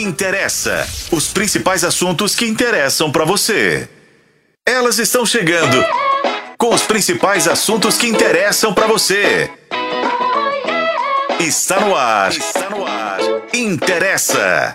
Interessa. Os principais assuntos que interessam para você. Elas estão chegando com os principais assuntos que interessam para você. Está no ar. Está no ar. Interessa.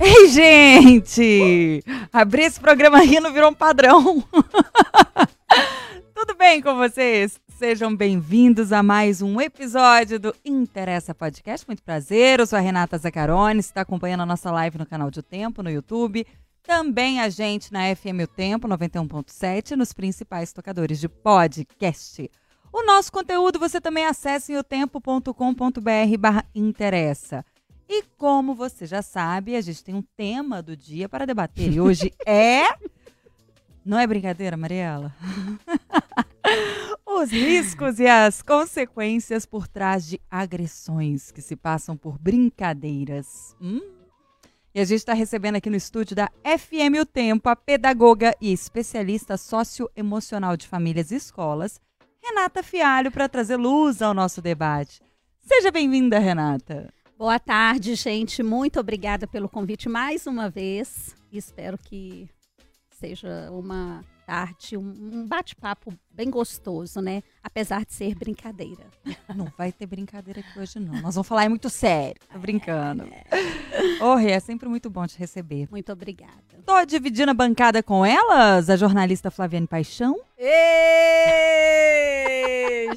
Ei, gente! Abrir esse programa rindo virou um padrão. Tudo bem com vocês? Sejam bem-vindos a mais um episódio do Interessa Podcast. Muito prazer, eu sou a Renata Zaccaroni, você está acompanhando a nossa live no canal de O Tempo, no YouTube. Também a gente na FM O Tempo 91.7, nos principais tocadores de podcast. O nosso conteúdo você também acessa em otempo.com.br barra interessa. E como você já sabe, a gente tem um tema do dia para debater. E hoje é. Não é brincadeira, Mariela? Os riscos e as consequências por trás de agressões que se passam por brincadeiras. Hum? E a gente está recebendo aqui no estúdio da FM O Tempo a pedagoga e especialista socioemocional de famílias e escolas, Renata Fialho, para trazer luz ao nosso debate. Seja bem-vinda, Renata. Boa tarde, gente. Muito obrigada pelo convite mais uma vez. Espero que seja uma tarde, um bate-papo bem gostoso, né? Apesar de ser brincadeira. Não vai ter brincadeira aqui hoje, não. Nós vamos falar é muito sério. Tô brincando. Ô, Rê, é sempre muito bom te receber. Muito obrigada. Tô dividindo a bancada com elas, a jornalista Flaviane Paixão. Ei,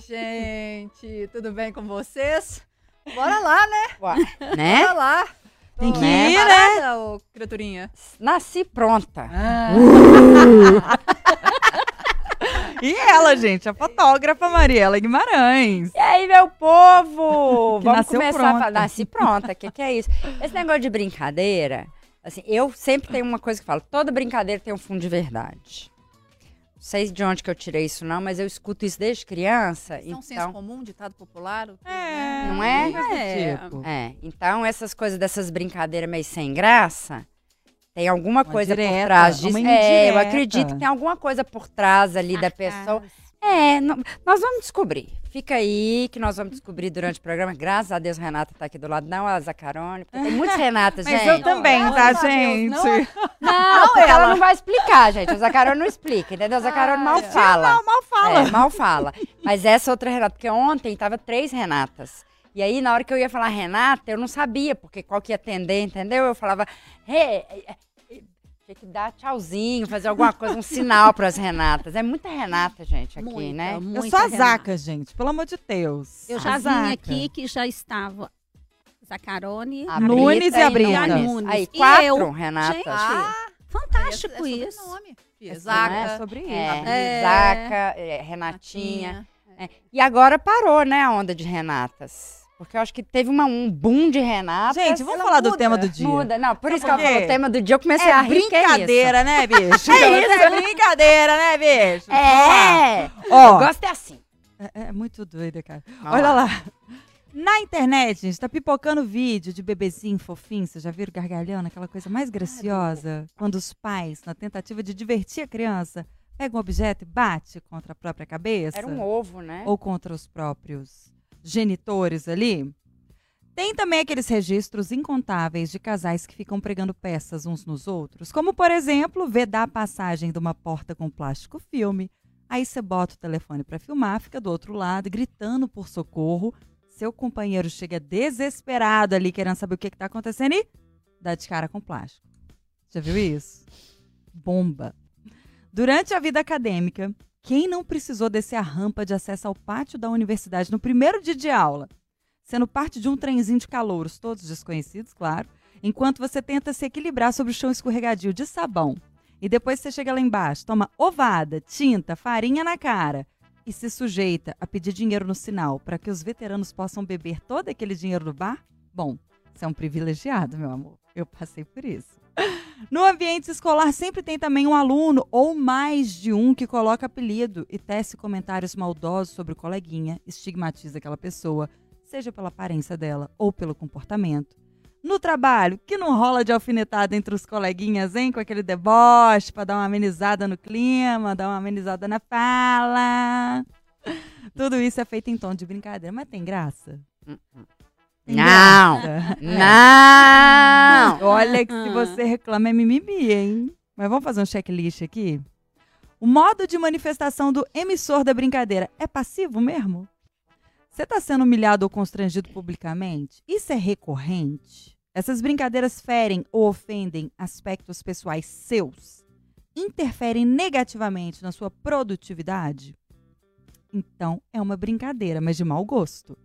gente, tudo bem com vocês? Bora lá, né? Né? Bora lá. Tem que ir, preparada, ô criaturinha? Nasci pronta. Ah, E ela, gente, a fotógrafa Mariela Guimarães. E aí, meu povo? Que Vamos começar pronta. a falar. Nasci pronta. O que, que é isso? Esse negócio de brincadeira, assim, eu sempre tenho uma coisa que falo: toda brincadeira tem um fundo de verdade. Não sei de onde que eu tirei isso, não, mas eu escuto isso desde criança. isso é um senso então, comum, ditado popular. o que, É, né? Não é? É. tipo. é, então essas coisas dessas brincadeiras meio sem graça. Tem alguma Uma coisa direta, por trás disso. É, eu acredito que tem alguma coisa por trás ali da pessoa. É, não- nós vamos descobrir. Fica aí que nós vamos descobrir durante o programa. Graças a Deus, Renata tá aqui do lado. Não a Zacarone, porque tem muitas Renatas, Mas gente. eu também, Não, tá, Deus, gente? não. Não, porque ela não vai explicar, gente. A Zacarone não explica, entendeu? A Zacarone mal fala. Mal, mal fala. É, mal fala. Mas essa outra Renata, porque ontem tava três Renatas. E aí, na hora que eu ia falar Renata, eu não sabia porque qual que ia atender, entendeu? Eu falava, "Rê, é, é, tinha que dar tchauzinho, fazer alguma coisa, um sinal para as Renatas. É muita Renata, gente, aqui, Muita, né? Eu muita sou a Renata. Zaca, gente, pelo amor de Deus. Eu já Zaca. vim aqui que já estava Zacarone, A Nunes e a Brita. Nunes. A Nunes. Aí, E quatro eu. Renatas. Gente, Ah, fantástico é, é isso. sobrenome, filha. É Zaca, sobre isso. É, É. Zaca, é, Renatinha. É. E agora parou, né, a onda de Renatas. Porque eu acho que teve uma, um boom de Renatas. Gente, vamos falar do muda, tema do dia. Muda. Não, por isso que ela falou o tema do dia, eu comecei a É rir. que é isso? brincadeira, né, bicho? É isso. É brincadeira, né, bicho? É! Ó, O gosto é assim. É, é muito doida, cara. Vamos Olha lá. lá. Na internet, gente, tá pipocando vídeo de bebezinho fofinho. Vocês já viram gargalhando? Aquela coisa mais graciosa. Quando os pais, na tentativa de divertir a criança, pegam um objeto e bate contra a própria cabeça. Era um ovo, né? Ou contra os próprios genitores ali. Tem também aqueles registros incontáveis de casais que ficam pregando peças uns nos outros, como, por exemplo, vedar a passagem de uma porta com plástico filme. Aí você bota o telefone para filmar, fica do outro lado, gritando por socorro. Seu companheiro chega desesperado ali, querendo saber o que está acontecendo e dá de cara com plástico. Já viu isso? Bomba. Durante a vida acadêmica, quem não precisou descer a rampa de acesso ao pátio da universidade no primeiro dia de aula, sendo parte de um trenzinho de calouros, todos desconhecidos, claro, enquanto você tenta se equilibrar sobre o chão escorregadio de sabão. E depois você chega lá embaixo, toma ovada, tinta, farinha na cara e se sujeita a pedir dinheiro no sinal para que os veteranos possam beber todo aquele dinheiro do bar? Bom, você é um privilegiado, meu amor. Eu passei por isso. No ambiente escolar sempre tem também um aluno ou mais de um que coloca apelido e tece comentários maldosos sobre o coleguinha, estigmatiza aquela pessoa, seja pela aparência dela ou pelo comportamento. No trabalho, que não rola de alfinetada entre os coleguinhas, hein? Com aquele deboche pra dar uma amenizada no clima, dar uma amenizada na fala. Tudo isso é feito em tom de brincadeira, mas tem graça? Tem Não. graça. Não! Olha que se você reclama é mimimi, hein? Mas vamos fazer um checklist aqui? O modo de manifestação do emissor da brincadeira é passivo mesmo? Você está sendo humilhado ou constrangido publicamente? Isso é recorrente? Essas brincadeiras ferem ou ofendem aspectos pessoais seus? Interferem negativamente na sua produtividade? Então é uma brincadeira, mas de mau gosto.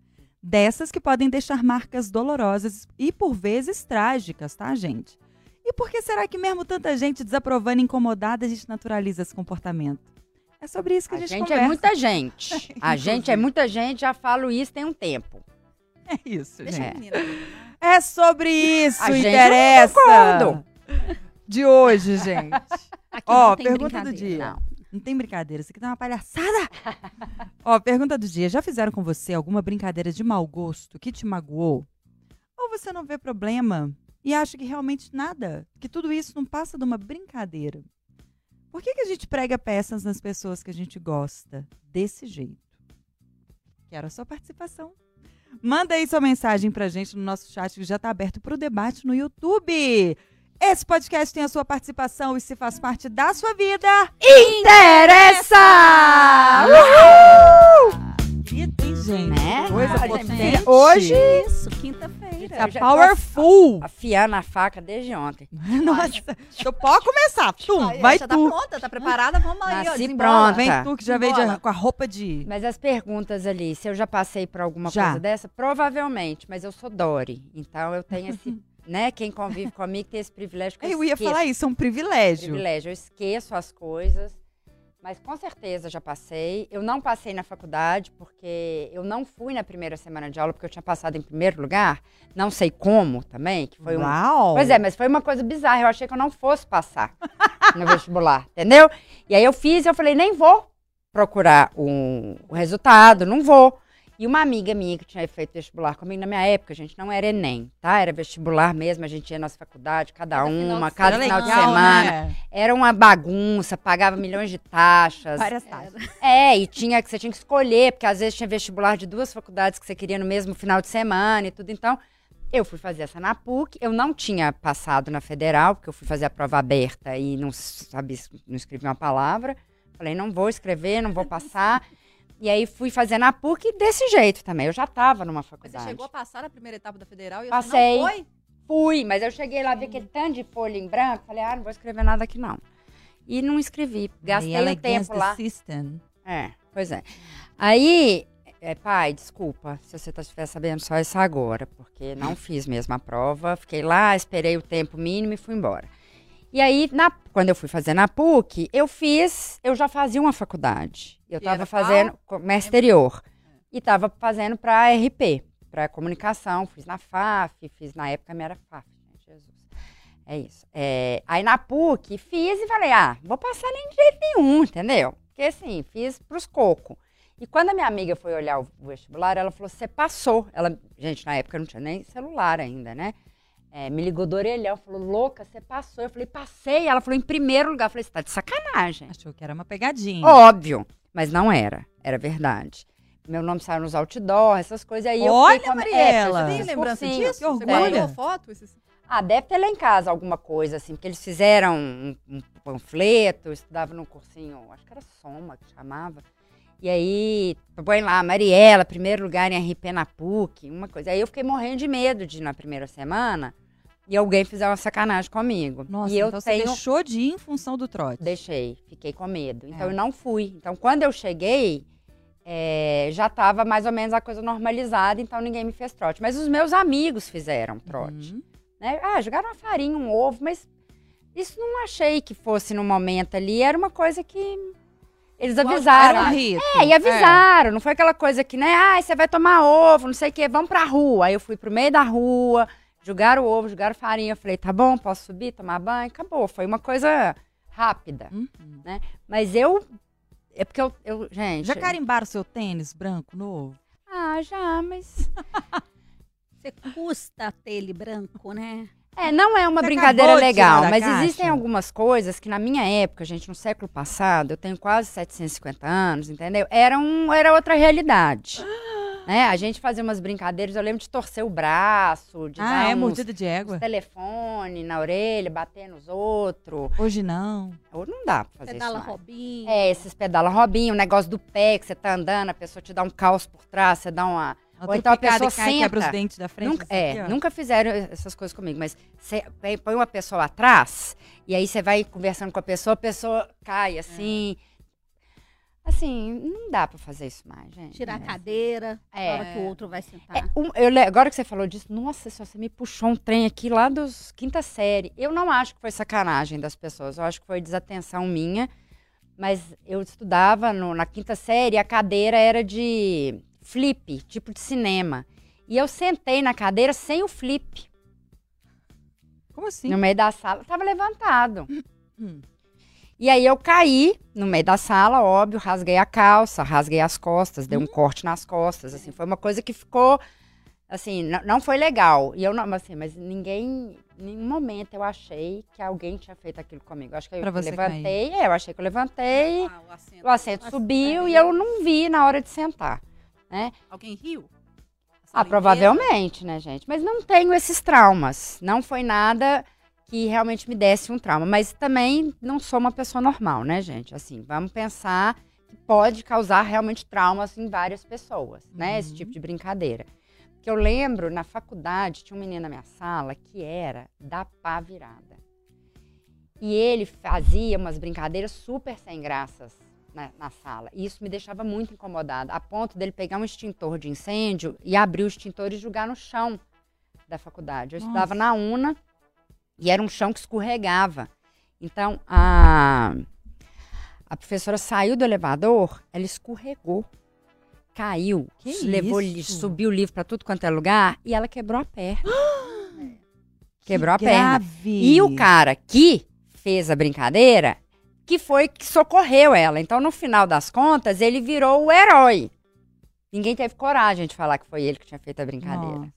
Dessas que podem deixar marcas dolorosas e por vezes trágicas, tá, gente? E por que será que mesmo tanta gente desaprovando e incomodada a gente naturaliza esse comportamento? É sobre isso que a, A gente, gente conversa. é muita gente. A gente é muita gente, já falo isso tem um tempo. É isso, Deixa gente. menina. É sobre isso, A gente interessa. concordo. De hoje, gente. Aqui Ó, tem pergunta do dia. Não. Não tem brincadeira, isso aqui tá uma palhaçada. Ó, pergunta do dia. Já fizeram com você alguma brincadeira de mau gosto que te magoou? Ou você não vê problema e acha que realmente nada, que tudo isso não passa de uma brincadeira? Por que, que a gente prega peças nas pessoas que a gente gosta desse jeito? Quero a sua participação. Manda aí sua mensagem pra gente no nosso chat que já tá aberto pro debate no YouTube. Esse podcast tem a sua participação e se faz parte da sua vida, Interessa! E tem gente. Né? Coisa potente. Hoje, Isso, quinta-feira. Tá Eu já powerful. afiando a faca desde ontem. Nossa. Então pode começar. Tum, Aí, vai já tá tu. pronta, tá preparada? Vamos aí, ó. Nasci desembola. pronta. Vem tu que já veio de- com a roupa de... Mas as perguntas ali, se eu já passei por alguma Já. coisa dessa, provavelmente, mas eu sou Dori. Então eu tenho esse, né? Quem convive comigo tem esse privilégio que eu, Eu ia esqueço. falar isso, é um privilégio. privilégio. Eu esqueço as coisas, mas com certeza já passei. Eu não passei na faculdade porque eu não fui na primeira semana de aula porque eu tinha passado em primeiro lugar. Não sei como também, que foi um. Uau. Pois é, mas foi uma coisa bizarra. Eu achei que eu não fosse passar no vestibular, entendeu? E aí eu fiz e eu falei, nem vou procurar o, o resultado, não vou. E uma amiga minha que tinha feito vestibular comigo na minha época, a gente não era Enem, tá? Era vestibular mesmo, a gente ia na nossa faculdade, cada Cada uma, cada final de legal, semana. né? Era uma bagunça, pagava milhões de taxas. Várias taxas. É, e tinha que você tinha que escolher, porque às vezes tinha vestibular de duas faculdades que você queria no mesmo final de semana e tudo. Então, eu fui fazer essa na PUC. Eu não tinha passado na federal, porque eu fui fazer a prova aberta e não sabia, não escrevi uma palavra. Falei, não vou escrever, não vou passar. E aí fui fazer na PUC desse jeito também. Eu já estava numa Mas você faculdade. chegou a passar na primeira etapa da federal e Passei. você não foi? Fui, mas eu cheguei lá, vi aquele tanto de folha em branco. Falei, ah, não vou escrever nada aqui não. E não escrevi. Gastei o é tempo lá. system. É, pois é. Aí, é, pai, desculpa se você tá- estiver sabendo só isso agora, porque não fiz mesmo a prova. Fiquei lá, esperei o tempo mínimo e fui embora. E aí, na- quando eu fui fazer na PUC, eu fiz, eu já fazia uma faculdade. Eu estava fazendo comércio exterior. E estava fazendo para RP, para comunicação. Fiz na FAF, fiz na época minha era FAF, gente, Jesus. É isso. É, aí na PUC, fiz e falei, ah, vou passar nem de jeito nenhum, entendeu? Porque assim, fiz pros cocos. E quando a minha amiga foi olhar o vestibular, ela falou, você passou. Ela, gente, na época não tinha nem celular ainda, né? É, me ligou do orelhão, falou, louca, você passou. Eu falei, passei. Ela falou, em primeiro lugar. Eu falei, você tá de sacanagem. Achou que era uma pegadinha. Óbvio, mas não era, era verdade. Meu nome saiu nos outdoor, essas coisas aí. eu Olha, fiquei com- Mariela! É, Tem fiz lembrança disso? que Você orgulho. guardou foto? Esses- Ah, deve ter lá em casa alguma coisa, assim, porque eles fizeram um, um panfleto, eu estudava num cursinho, acho que era Soma que chamava. E aí, põe lá, Mariela, primeiro lugar em RP na PUC, uma coisa. Aí eu fiquei morrendo de medo de ir na primeira semana e alguém fizer uma sacanagem comigo. Nossa, e eu então tenho. você deixou de ir em função do trote. Deixei, fiquei com medo. Então É. eu não fui. Então quando eu cheguei, é, já estava mais ou menos a coisa normalizada, então ninguém me fez trote. Mas os meus amigos fizeram trote. Uhum. né? Ah, jogaram uma farinha, um ovo, mas isso não achei que fosse no momento ali. Era uma coisa que eles avisaram. Era um rito. É, e avisaram. Não foi aquela coisa que, né? Ah, você vai tomar ovo, não sei o quê, vamos pra rua. Aí eu fui pro meio da rua, jogaram o ovo, jogaram farinha. Eu falei, tá bom, posso subir, tomar banho? Acabou. Foi uma coisa rápida. Uhum. Mas eu. É porque eu. eu gente. Já carimbaram seu tênis branco novo? Ah, já, mas. Você custa ter ele branco, né? É, não é uma Você brincadeira legal, mas caixa? existem algumas coisas que na minha época, gente, no século passado, eu tenho quase 750 anos, entendeu? Era, um, era outra realidade. Né? A gente fazia umas brincadeiras, eu lembro de torcer o braço, de Ah, dar é uns, mordida de uns égua? telefone na orelha, bater nos outros. Hoje não. Ou não dá pra fazer Pedala isso mais. Robinho. É, esses pedala robinho, o negócio do pé, que você tá andando, a pessoa te dá um caos por trás, você dá uma... Ela Ou então a pessoa cai, quebra os senta. dentes da frente. Nunca, assim, é, aqui, ó. nunca fizeram essas coisas comigo, mas você põe- uma pessoa atrás e aí você vai conversando com a pessoa, a pessoa cai assim. Assim, não dá pra fazer isso mais, gente. Tirar a É. cadeira, É. hora que o outro vai sentar. É, um- eu agora que você falou disso, nossa senhora, você me puxou um trem aqui lá dos quinta série. Eu não acho que foi sacanagem das pessoas, eu acho que foi desatenção minha. Mas eu estudava no- na quinta série, a cadeira era de flip, tipo de cinema. E eu sentei na cadeira sem o flip. Como assim? No meio da sala, tava levantado. Hum. E aí eu caí no meio da sala, óbvio, rasguei a calça, rasguei as costas, dei um corte nas costas, assim, foi uma coisa que ficou, assim, não, não foi legal. E eu não, assim, mas ninguém, em nenhum momento eu achei que alguém tinha feito aquilo comigo. Eu acho que eu levantei, é, eu achei que eu levantei, Ah, o assento. o assento subiu e eu não vi na hora de sentar. Alguém riu? Ah, provavelmente, né, gente? Mas não tenho esses traumas. Não foi nada que realmente me desse um trauma. Mas também não sou uma pessoa normal, né, gente? Assim, vamos pensar que pode causar realmente traumas em várias pessoas, né? Esse Uhum. tipo de brincadeira. Que eu lembro, na faculdade, tinha um menino na minha sala que era da pá virada. E ele fazia umas brincadeiras super sem graças na, na sala. E isso me deixava muito incomodada, a ponto dele pegar um extintor de incêndio e abrir o extintor e jogar no chão da faculdade. Eu estudava na UNA e era um chão que escorregava. Então, a, a professora saiu do elevador, ela escorregou, caiu, Que levou, isso? subiu o livro para tudo quanto é lugar e ela quebrou a perna. Quebrou a perna. Grave. E o cara que fez a brincadeira, que foi que socorreu ela. Então, no final das contas, ele virou o herói. Ninguém teve coragem de falar que foi ele que tinha feito a brincadeira. Nossa.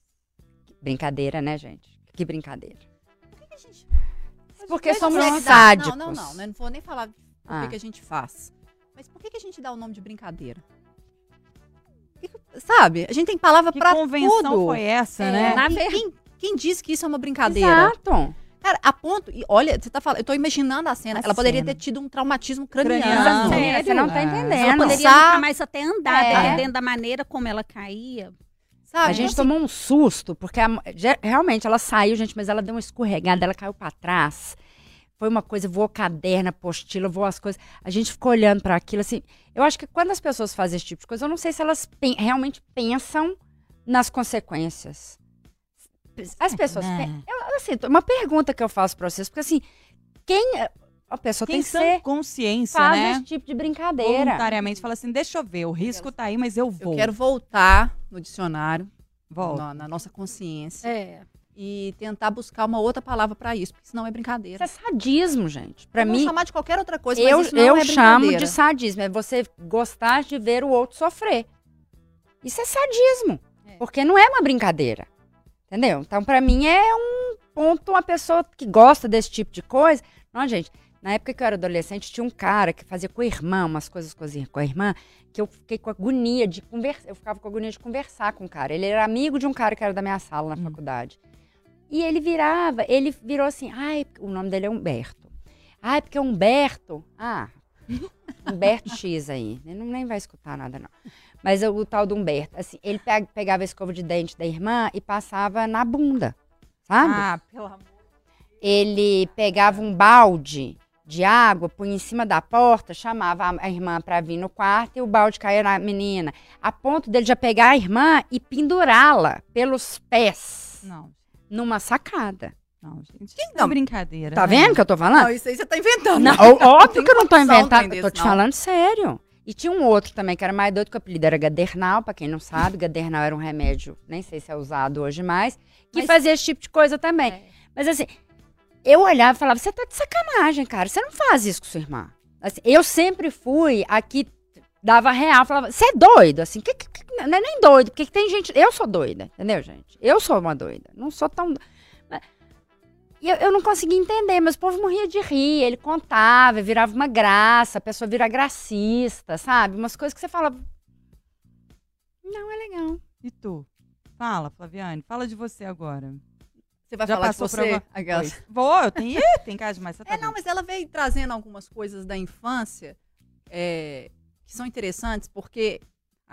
Brincadeira, né, gente? Que brincadeira. Porque por que somos a gente dá- sádicos. Não, não, não. Eu não vou nem falar por Ah. que que a gente faz. Mas por que, que a gente dá o nome de brincadeira? Que que- Sabe? A gente tem palavra Que pra convenção tudo. foi essa, É. né? Na E ver- quem, quem disse que isso é uma brincadeira? Exato. Cara, a ponto. E olha, você tá falando, eu tô imaginando a cena. A Ela poderia cena. ter tido um traumatismo craniano. Craniano. Sério? Você não tá É. Ela entendendo. poderia Passar- nunca mais até andar, É. dependendo da maneira como ela caía. Sabe? A gente Então, tomou um susto, porque a- realmente ela saiu, gente, mas ela deu uma escorregada, ela caiu pra trás. Foi uma coisa, voou caderno, apostila, voou as coisas. A gente ficou olhando pra aquilo, assim. Eu acho que quando as pessoas fazem esse tipo de coisa, eu não sei se elas pen- realmente pensam nas consequências. As pessoas. né? eu, assim, uma pergunta que eu faço pra vocês, porque assim, quem. A pessoa Quem tem que ser. consciência, Faz né? esse tipo de brincadeira. Voluntariamente fala assim, deixa eu ver, o risco tá aí, mas eu vou. Eu quero voltar no dicionário, Volta. na, na nossa consciência, É. e tentar buscar uma outra palavra pra isso, porque senão é Isso brincadeira. é sadismo, gente. Pra Vamos mim, chamar de qualquer outra coisa, eu, mas isso não eu é chamo de sadismo. É você gostar de ver o outro sofrer. Isso é sadismo. É. Porque não é uma brincadeira. Entendeu? Então, pra mim, é um ponto, uma pessoa que gosta desse tipo de coisa. Não, gente, na época que eu era adolescente, tinha um cara que fazia com a irmã, umas coisas com a- com a irmã, que eu fiquei com agonia de conversar. Eu ficava com agonia de conversar com o cara. Ele era amigo de um cara que era da minha sala na Hum. faculdade. E ele virava, ele virou assim, ai, o nome dele é Humberto. Ai, porque Humberto. Ah, Humberto X aí. Ele não nem vai escutar nada, não. Mas o, o tal do Humberto, assim, ele pe- pegava a escova de dente da irmã e passava na bunda, sabe? Ah, pelo amor. Ele pegava um balde de água, punha em cima da porta, chamava a, irmã pra vir no quarto e o balde caía na menina. A ponto dele já pegar a irmã e pendurá-la pelos pés Não, numa sacada. não, gente. Não? é brincadeira. Tá né? vendo o que eu tô falando? Não, isso aí você tá inventando. Não, ó- óbvio que eu não tô Não inventando, eu tô te não. falando sério. E tinha um outro também que era mais doido que o apelido era Gadernal, pra quem não sabe, Gadernal era um remédio, nem sei se é usado hoje mais, que Mas- fazia esse tipo de coisa também. É. Mas assim, eu olhava e falava, você tá de sacanagem, cara, você não faz isso com sua irmã. Assim, eu sempre fui a que dava real, falava, você é doido, assim, que, que- que- não é nem doido, porque tem gente, eu sou doida, entendeu, gente? Eu sou uma doida, não sou tão... mas- E eu, eu não conseguia entender, mas o povo morria de rir, ele contava, virava uma graça, a pessoa vira gracista, sabe? Umas coisas que você fala... Não, é legal. E tu? Fala, Flaviane. Fala de você agora. Você vai Já falar de você? Oi. Vou, eu tenho. Tem demais. Você tá É, não, doido. mas ela veio trazendo algumas coisas da infância é, que são interessantes, porque.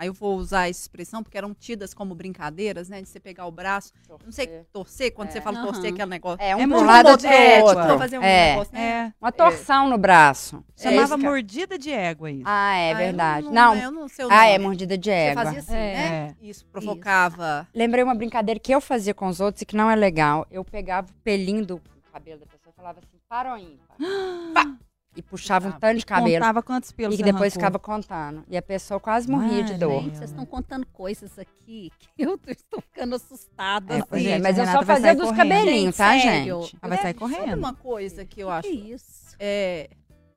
Aí eu vou usar essa expressão, porque eram tidas como brincadeiras, né? De você pegar o braço. Não sei, torcer, quando É. você fala Aham. torcer, aquele negócio. É, um É pro lado bom outro ética. outro. Vou fazer um é. negócio, né? É. Uma torção no braço. Chamava É isso mordida de égua isso. Ah, é Ah, verdade. Não, Não, eu não sei o ah, é mordida de Você égua. fazia assim, É. né? Isso provocava. Lembrei uma brincadeira que eu fazia com os outros e que não é legal. Eu pegava o pelinho do cabelo da pessoa e falava assim, para ou ímpar? E puxava um Ah, tanto de cabelo. Contava quantos pelos E depois arrancou. ficava contando. E a pessoa quase morria de dor. gente. Vocês estão contando coisas aqui que eu estou ficando assustada. É, assim. É, Gente, mas a eu Renata só fazia dos correndo. cabelinhos, tá, Gente, sério. gente? Ela vai sair Sabe correndo. uma coisa que eu Que acho? isso? É,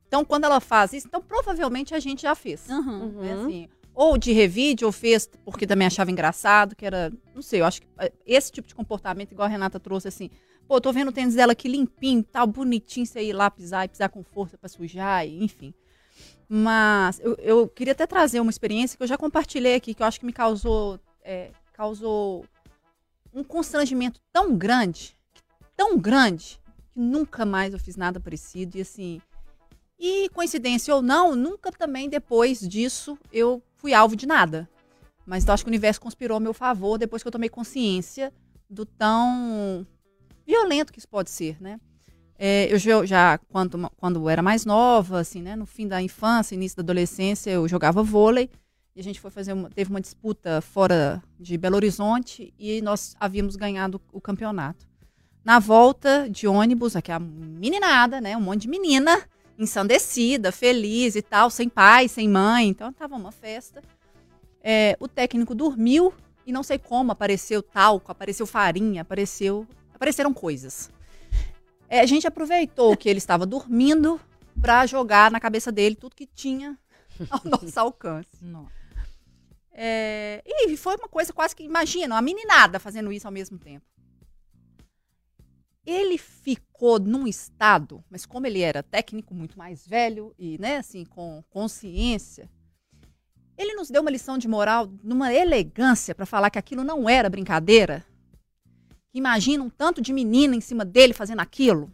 então, quando ela faz isso, então provavelmente a gente já fez. Né, Uhum. assim. ou de revide, ou fez porque também achava engraçado, que era, não sei, eu acho que eh, esse tipo de comportamento, igual a Renata trouxe, assim, pô, tô vendo o tênis dela aqui limpinho, tal, bonitinho, você ir lá pisar e pisar com força pra sujar, e, enfim. Mas eu, eu queria até trazer uma experiência que eu já compartilhei aqui, que eu acho que me causou, eh, causou um constrangimento tão grande, tão grande, que nunca mais eu fiz nada parecido, e assim, e coincidência ou não, nunca também depois disso eu fui alvo de nada. Mas eu acho que o universo conspirou a meu favor depois que eu tomei consciência do tão violento que isso pode ser, né? É, eu já, já quando, quando era mais nova, assim, né, no fim da infância, início da adolescência, eu jogava vôlei e a gente foi fazer uma, teve uma disputa fora de Belo Horizonte e nós havíamos ganhado o campeonato. Na volta de ônibus, aqui a meninada, né, um monte de menina, ensandecida, feliz e tal, sem pai, sem mãe. Então tava uma festa. É, o técnico dormiu e não sei como apareceu talco, apareceu farinha, apareceu, apareceram coisas. É, a gente aproveitou que ele estava dormindo para jogar na cabeça dele tudo que tinha ao nosso alcance. É, e foi uma coisa quase que, imagina, uma meninada fazendo isso ao mesmo tempo. Ele ficou num estado, mas como ele era técnico muito mais velho e, né, assim, com consciência, ele nos deu uma lição de moral numa elegância para falar que aquilo não era brincadeira. Imagina um tanto de menina em cima dele fazendo aquilo.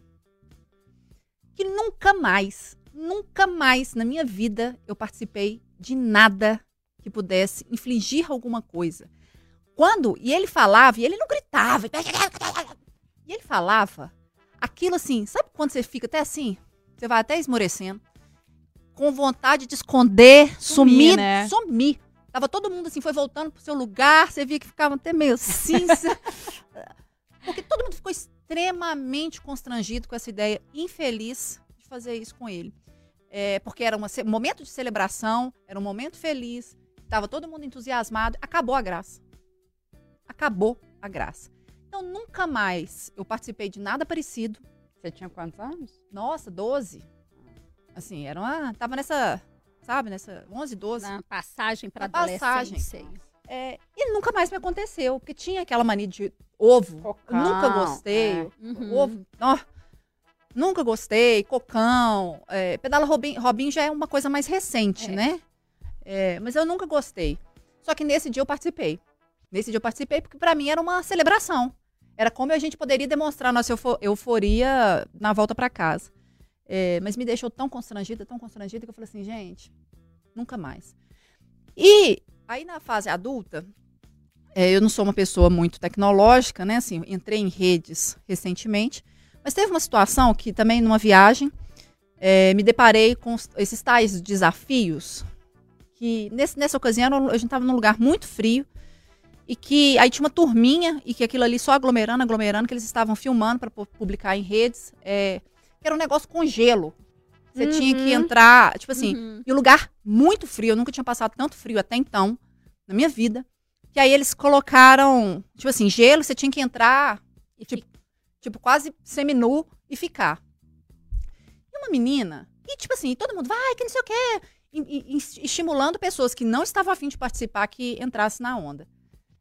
Que nunca mais, nunca mais na minha vida eu participei de nada que pudesse infligir alguma coisa. Quando, e ele falava, e ele não gritava, e ele falava aquilo assim, sabe quando você fica até assim? Você vai até esmorecendo, com vontade de esconder, Sumir, sumir, né? sumir. Tava todo mundo assim, foi voltando pro seu lugar, você via que ficava até meio cinza. Porque todo mundo ficou extremamente constrangido com essa ideia infeliz de fazer isso com ele. É, porque era um momento de celebração, era um momento feliz, estava todo mundo entusiasmado, acabou a graça. Acabou a graça. Então, nunca mais eu participei de nada parecido. Você tinha quantos anos? Nossa, 12. Assim, era uma. Tava nessa. Sabe, nessa. 11, 12. Na passagem para Na passagem. adolescência. É, e nunca mais me aconteceu, porque tinha aquela mania de ovo. Cocão, nunca gostei. é. Uhum. Ovo. ó, nunca gostei. Cocão. É, pedala Robin, Robin já é uma coisa mais recente, É. né? É, mas eu nunca gostei. Só que nesse dia eu participei. Nesse dia eu participei porque pra mim era uma celebração. Era como a gente poderia demonstrar nossa eufo- euforia na volta pra casa. É, mas me deixou tão constrangida, tão constrangida, que eu falei assim, gente, nunca mais. E aí na fase adulta, é, eu não sou uma pessoa muito tecnológica, né? Assim, entrei em redes recentemente, mas teve uma situação que também numa viagem é, me deparei com esses tais desafios que nesse- nessa ocasião a gente estava num lugar muito frio e que aí tinha uma turminha e que aquilo ali só aglomerando, aglomerando, que eles estavam filmando para publicar em redes, é, que era um negócio com gelo. Você tinha que Uhum. entrar, tipo assim, Uhum. e o lugar muito frio, eu nunca tinha passado tanto frio até então, na minha vida. Que aí eles colocaram, tipo assim, gelo, você tinha que entrar, E tipo, tipo quase seminu e ficar. E uma menina, e tipo assim, todo mundo, vai, que não sei o quê, e, e- estimulando pessoas que não estavam afim de participar que entrasse na onda.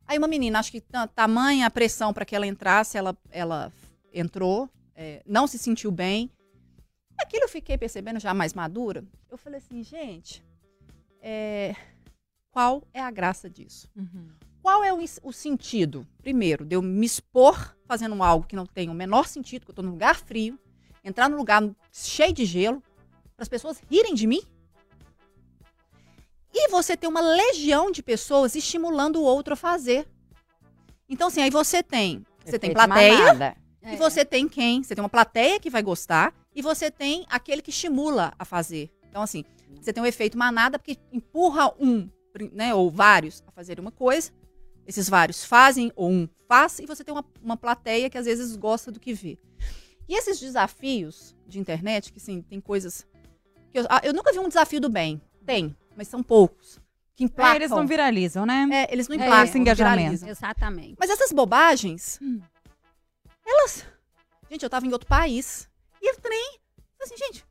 Aí uma menina, acho que ta- tamanha a pressão para que ela entrasse, ela, ela entrou, é, não se sentiu bem. Aquilo eu fiquei percebendo já mais madura. Eu falei assim, gente, é, Qual é a graça disso? Uhum. Qual é o, o sentido, primeiro, de eu me expor fazendo algo que não tem o menor sentido, que eu tô num lugar frio, entrar num lugar cheio de gelo, para as pessoas rirem de mim? E você ter uma legião de pessoas estimulando o outro a fazer. Então, assim, aí você tem. Você tem Efeito plateia, manada. É. e você tem quem? Você tem uma plateia que vai gostar e você tem aquele que estimula a fazer. Então, assim, você tem um efeito manada porque empurra um, né, ou vários a fazer uma coisa. Esses vários fazem, ou um faz, e você tem uma, uma plateia que às vezes gosta do que vê. E esses desafios de internet, que sim, tem coisas. Que eu, ah, eu nunca vi um desafio do bem. Tem, mas são poucos. Que É, emplacam. eles não viralizam, né? É, eles não É, emplacam, esse engajamento. viralizam. Exatamente. Mas essas bobagens, Hum. elas. Gente, eu tava em outro país. E o trem. Assim, gente,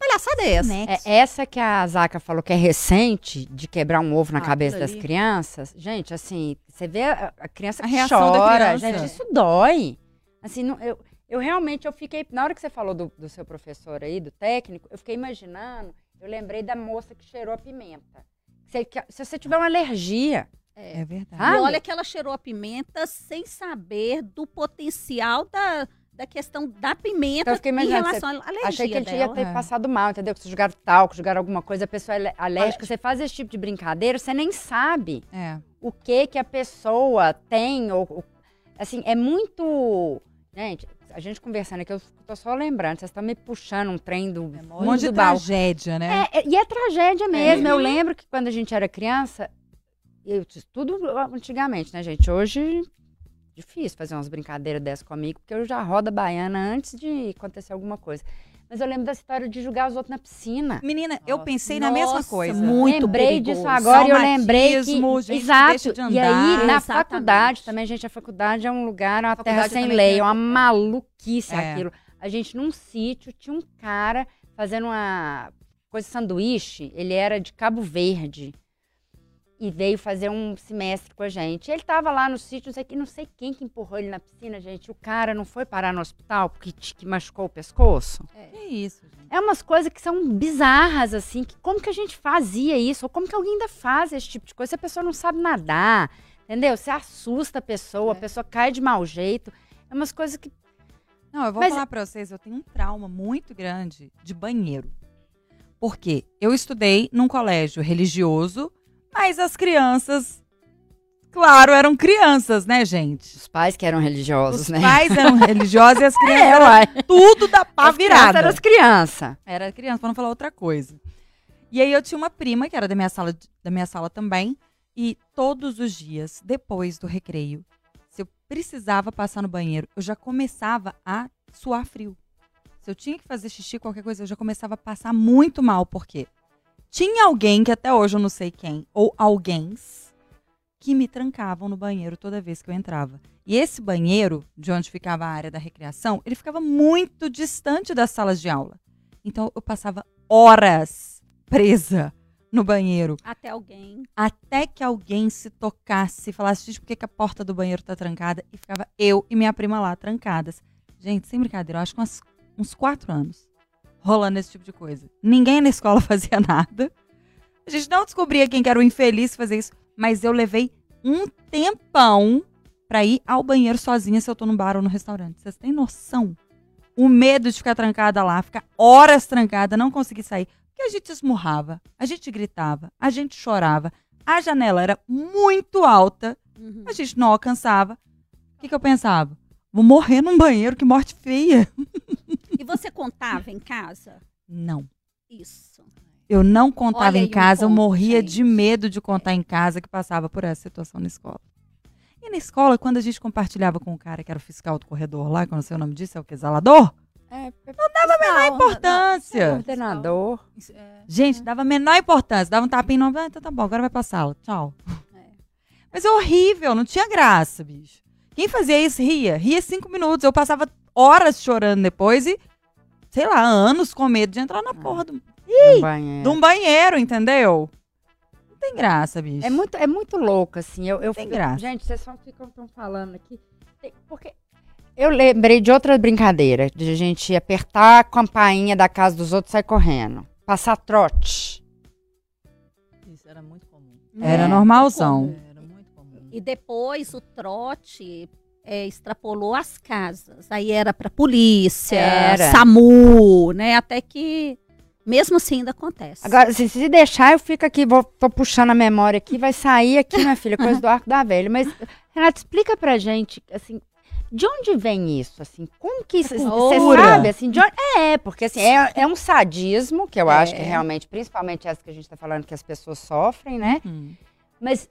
palhaçada é essa? Next. É essa que a Zaca falou que é recente, de quebrar um ovo na Ah, cabeça das crianças. Gente, assim, você vê a, a criança A que reação da chora. criança. Gente, isso dói. Assim, não- eu, eu realmente, eu fiquei... Na hora que você falou do, do seu professor aí, do técnico, eu fiquei imaginando, eu lembrei da moça que cheirou a pimenta. Se, que- se você tiver uma alergia, É verdade. Ah, E olha que ela cheirou a pimenta sem saber do potencial da, da questão da pimenta Então, eu fiquei em imaginando, relação à alergia achei que ele dela. devia ter É. passado mal, entendeu? Que se jogaram talco, jogaram alguma coisa, a pessoa é alérgica, você faz esse tipo de brincadeira, você nem sabe. É. o que que a pessoa tem, ou, ou- assim, é muito... Gente, a gente conversando aqui, eu tô só lembrando, vocês estão me puxando um trem do... Memória. Um monte de tragédia, né? É, é, e é tragédia mesmo. Uhum. Eu lembro que quando a gente era criança, eu, tudo antigamente, né, gente? Hoje, difícil fazer umas brincadeiras dessas comigo, porque eu já rodo a baiana antes de acontecer alguma coisa. Mas eu lembro da história de jogar os outros na piscina. Menina, eu Nossa. pensei na mesma Nossa, coisa. muito lembrei perigoso. disso agora e eu lembrei que... Gente Exato. deixa de E aí, andar. na Exatamente. faculdade também, gente, a faculdade é um lugar, uma terra sem lei, tem- é uma maluquice É. aquilo. A gente, num sítio, tinha um cara fazendo uma coisa de sanduíche, ele era de Cabo Verde e veio fazer um semestre com a gente. Ele tava lá no sítio, não sei, que- não sei quem que empurrou ele na piscina, gente. O cara não foi parar no hospital porque que machucou o pescoço. Que isso, gente. É umas coisas que são bizarras, assim, que como que a gente fazia isso? Ou como que alguém ainda faz esse tipo de coisa se a pessoa não sabe nadar, entendeu? Você assusta a pessoa, a É. pessoa cai de mau jeito. É umas coisas que... Não, eu vou Mas- falar pra vocês, eu tenho um trauma muito grande de banheiro. Por quê? Eu estudei num colégio religioso, mas as crianças, claro, eram crianças, né, gente? Os pais que eram religiosos, Os né? pais eram religiosos e as crianças É, eram tudo da pá As crianças virada. eram as crianças. Era criança, pra não falar outra coisa. E aí eu tinha uma prima, que era da minha sala, da minha sala também, e todos os dias, depois do recreio, se eu precisava passar no banheiro, eu já começava a suar frio. Se eu tinha que fazer xixi, qualquer coisa, eu já começava a passar muito mal, porque tinha alguém, que até hoje eu não sei quem, ou alguém que me trancavam no banheiro toda vez que eu entrava. E esse banheiro, de onde ficava a área da recreação, ele ficava muito distante das salas de aula. Então eu passava horas presa no banheiro, Até alguém. até que alguém se tocasse e falasse, gente, por que, que a porta do banheiro tá trancada? E ficava eu e minha prima lá trancadas. Gente, sem brincadeira, eu acho que umas- uns quatro anos rolando esse tipo de coisa. Ninguém na escola fazia nada. A gente não descobria quem que era o infeliz fazia isso, mas eu levei um tempão pra ir ao banheiro sozinha se eu tô no bar ou no restaurante. Vocês têm noção? O medo de ficar trancada lá, ficar horas trancada, não conseguir sair. Porque a gente esmurrava, a gente gritava, a gente chorava, a janela era muito alta, Uhum. a gente não alcançava. O que, que eu pensava? Vou morrer num banheiro, que morte feia. Você contava em casa? Não. Isso. Eu não contava Olha em aí um casa, eu ponto, morria gente. de medo de contar em casa que passava por essa situação na escola. E na escola, quando a gente compartilhava com o cara que era o fiscal do corredor lá, que eu não sei o nome disso, é o que? Zelador? É, Não dava a menor Importância. coordenador. É, Gente, dava a menor importância. Dava um tapinha no ah, então tá bom, agora vai pra sala. Tchau. É. Mas é horrível, não tinha graça, bicho. Quem fazia isso ria. Ria cinco minutos. Eu passava horas chorando depois e, sei lá, anos com medo de entrar na porra do, no banheiro. de um banheiro, entendeu? Não tem graça, bicho. É muito, é muito louco, assim. Eu, eu Tem fico- graça. Gente, vocês só ficam tão falando aqui. Porque eu lembrei de outra brincadeira, de a gente apertar a campainha da casa dos outros e sair correndo. Passar trote. isso era muito comum. Era É, normalzão. Era muito comum. E depois o trote é, extrapolou as casas. Aí era para polícia, Era. SAMU, né? Até que, mesmo assim, ainda acontece. Agora, se, se deixar, eu fico aqui, vou, tô puxando a memória aqui, vai sair aqui, minha filha, coisa do arco da velha. Mas, Renata, explica pra gente, assim, de onde vem isso? Assim, como que isso. Você sabe, assim, de onde. É, porque assim, é, é um sadismo, que eu acho que É. realmente, principalmente essa que a gente tá falando, que as pessoas sofrem, né? Hum. Mas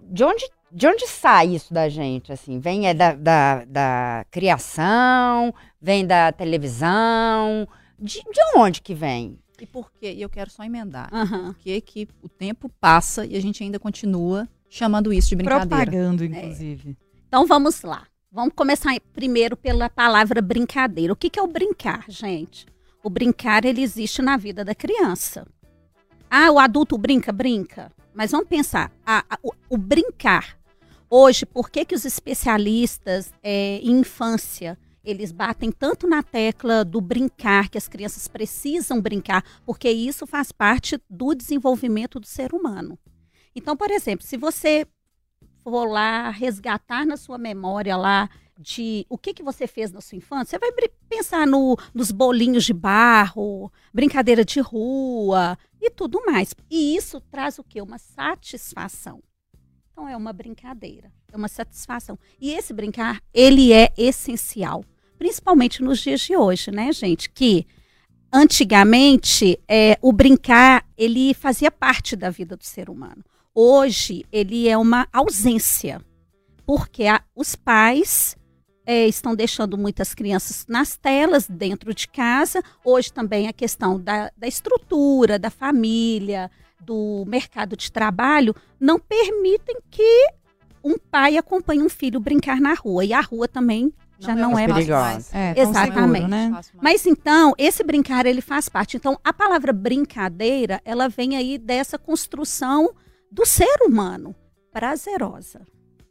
de onde, de onde sai isso da gente? Assim, vem é da, da, da criação, vem da televisão. De, de onde que vem? E por quê? E eu quero só emendar. Aham. Por que que o tempo passa e a gente ainda continua chamando isso de brincadeira? Propagando, inclusive. Então vamos lá. Vamos começar primeiro pela palavra brincadeira. O que, que é o brincar, gente? O brincar, ele existe na vida da criança. Ah, o adulto brinca, brinca. Mas vamos pensar, a- a- o, o brincar. Hoje, por que, que os especialistas é, em infância, eles batem tanto na tecla do brincar, que as crianças precisam brincar, porque isso faz parte do desenvolvimento do ser humano. Então, por exemplo, se você for lá resgatar na sua memória lá de o que, que você fez na sua infância, você vai pensar no, nos bolinhos de barro, brincadeira de rua e tudo mais. E isso traz o quê? Uma satisfação. Então é uma brincadeira, é uma satisfação. E esse brincar, ele é essencial, principalmente nos dias de hoje, né, gente? Que antigamente é, o brincar ele fazia parte da vida do ser humano. Hoje ele é uma ausência, porque a- os pais é, estão deixando muitas crianças nas telas dentro de casa. Hoje também a questão da, da estrutura, da família, do mercado de trabalho não permitem que um pai acompanhe um filho brincar na rua. E a rua também já não, um é espaço perigosa. mais- É, Exatamente. seguro, né? mas então, esse brincar, ele faz parte. Então, a palavra brincadeira, ela vem aí dessa construção do ser humano. Prazerosa.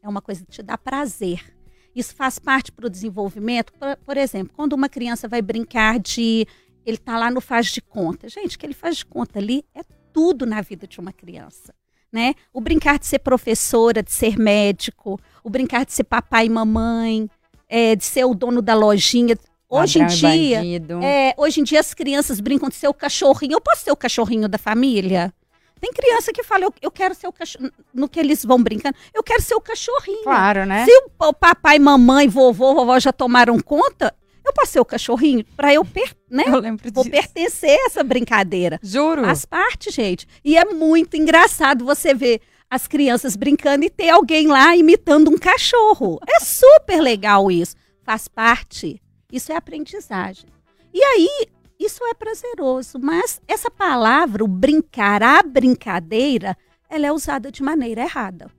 É uma coisa que te dá prazer. Isso faz parte para o desenvolvimento. Por, por exemplo, quando uma criança vai brincar de... Ele tá lá no faz de conta. Gente, o que ele faz de conta ali é tudo na vida de uma criança. Né? O brincar de ser professora, de ser médico, o brincar de ser papai e mamãe, é, de ser o dono da lojinha. Hoje em Ladrão dia, é, hoje em dia as crianças brincam de ser o cachorrinho. Eu posso ser o cachorrinho da família? Tem criança que fala, eu, eu quero ser o cachorro. No que eles vão brincando, eu quero ser o cachorrinho. Claro, né? Se o, papai, mamãe, vovô, vovó já tomaram conta, eu posso ser o cachorrinho para eu, per, né? Eu Vou disso. pertencer a essa brincadeira. Juro. Faz parte, gente. E é muito engraçado você ver as crianças brincando e ter alguém lá imitando um cachorro. É super legal isso. Faz parte. Isso é aprendizagem. E aí, isso é prazeroso. Mas essa palavra, o brincar, a brincadeira, ela é usada de maneira errada.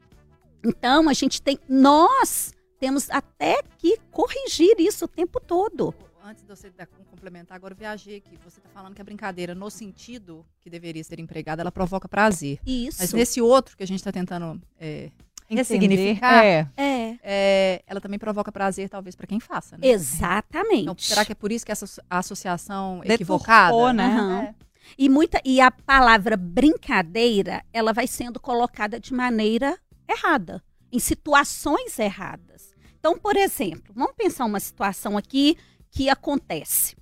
Então, a gente tem. Nós temos até que corrigir isso o tempo todo. Antes de você complementar, agora eu viajei aqui. Você está falando que a brincadeira, no sentido que deveria ser empregada, ela provoca prazer. Isso. Mas nesse outro que a gente está tentando é, Entender. ressignificar, É. É, é, ela também provoca prazer, talvez, para quem faça, né? exatamente. Então, será que é por isso que essa associação Deturpou, equivocada? né? Aham. É. E, muita, e a palavra brincadeira, ela vai sendo colocada de maneira errada, em situações erradas. Então, por exemplo, vamos pensar uma situação aqui que acontece.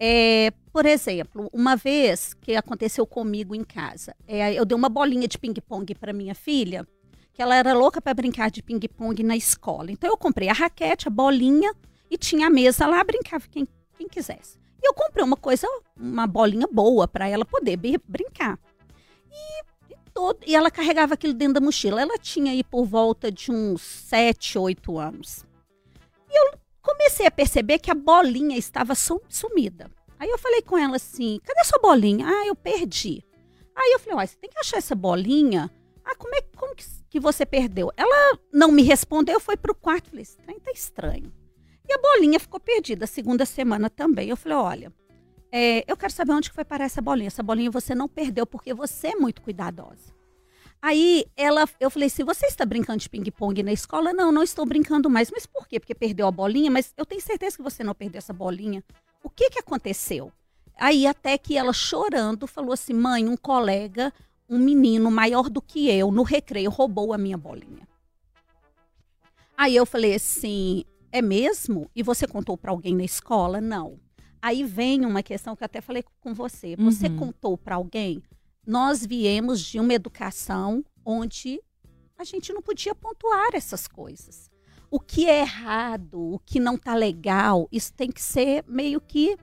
É, por exemplo, uma vez que aconteceu comigo em casa, é, eu dei uma bolinha de ping-pong para minha filha, que ela era louca para brincar de ping-pong na escola. Então, eu comprei a raquete, a bolinha, e tinha a mesa lá, brincava quem, quem quisesse. E eu comprei uma coisa, uma bolinha boa para ela poder br- brincar. E, e, todo, e ela carregava aquilo dentro da mochila. Ela tinha aí por volta de uns 7, 8 anos. E eu comecei a perceber que a bolinha estava sum- sumida. Aí eu falei com ela assim: cadê sua bolinha? Ah, eu perdi. Aí eu falei: uai, você tem que achar essa bolinha. Ah, como é como que, que você perdeu? Ela não me respondeu, foi pro quarto. Falei: trem tá estranho. E a bolinha ficou perdida segunda semana também. Eu falei: olha, é, eu quero saber onde que foi parar essa bolinha. Essa bolinha você não perdeu porque você é muito cuidadosa. Aí ela, eu falei: se você está brincando de ping-pong na escola, não, não estou brincando mais. Mas por quê? Porque perdeu a bolinha, mas eu tenho certeza que você não perdeu essa bolinha. O que que aconteceu? Aí até que ela chorando falou assim: mãe, um colega um menino maior do que eu no recreio roubou a minha bolinha. Aí eu falei assim: é mesmo? E você contou para alguém na escola? Não. Aí vem uma questão que eu até falei com você. Você Uhum. contou para alguém? Nós viemos de uma educação onde a gente não podia pontuar essas coisas. O que é errado, o que não tá legal, isso tem que ser meio que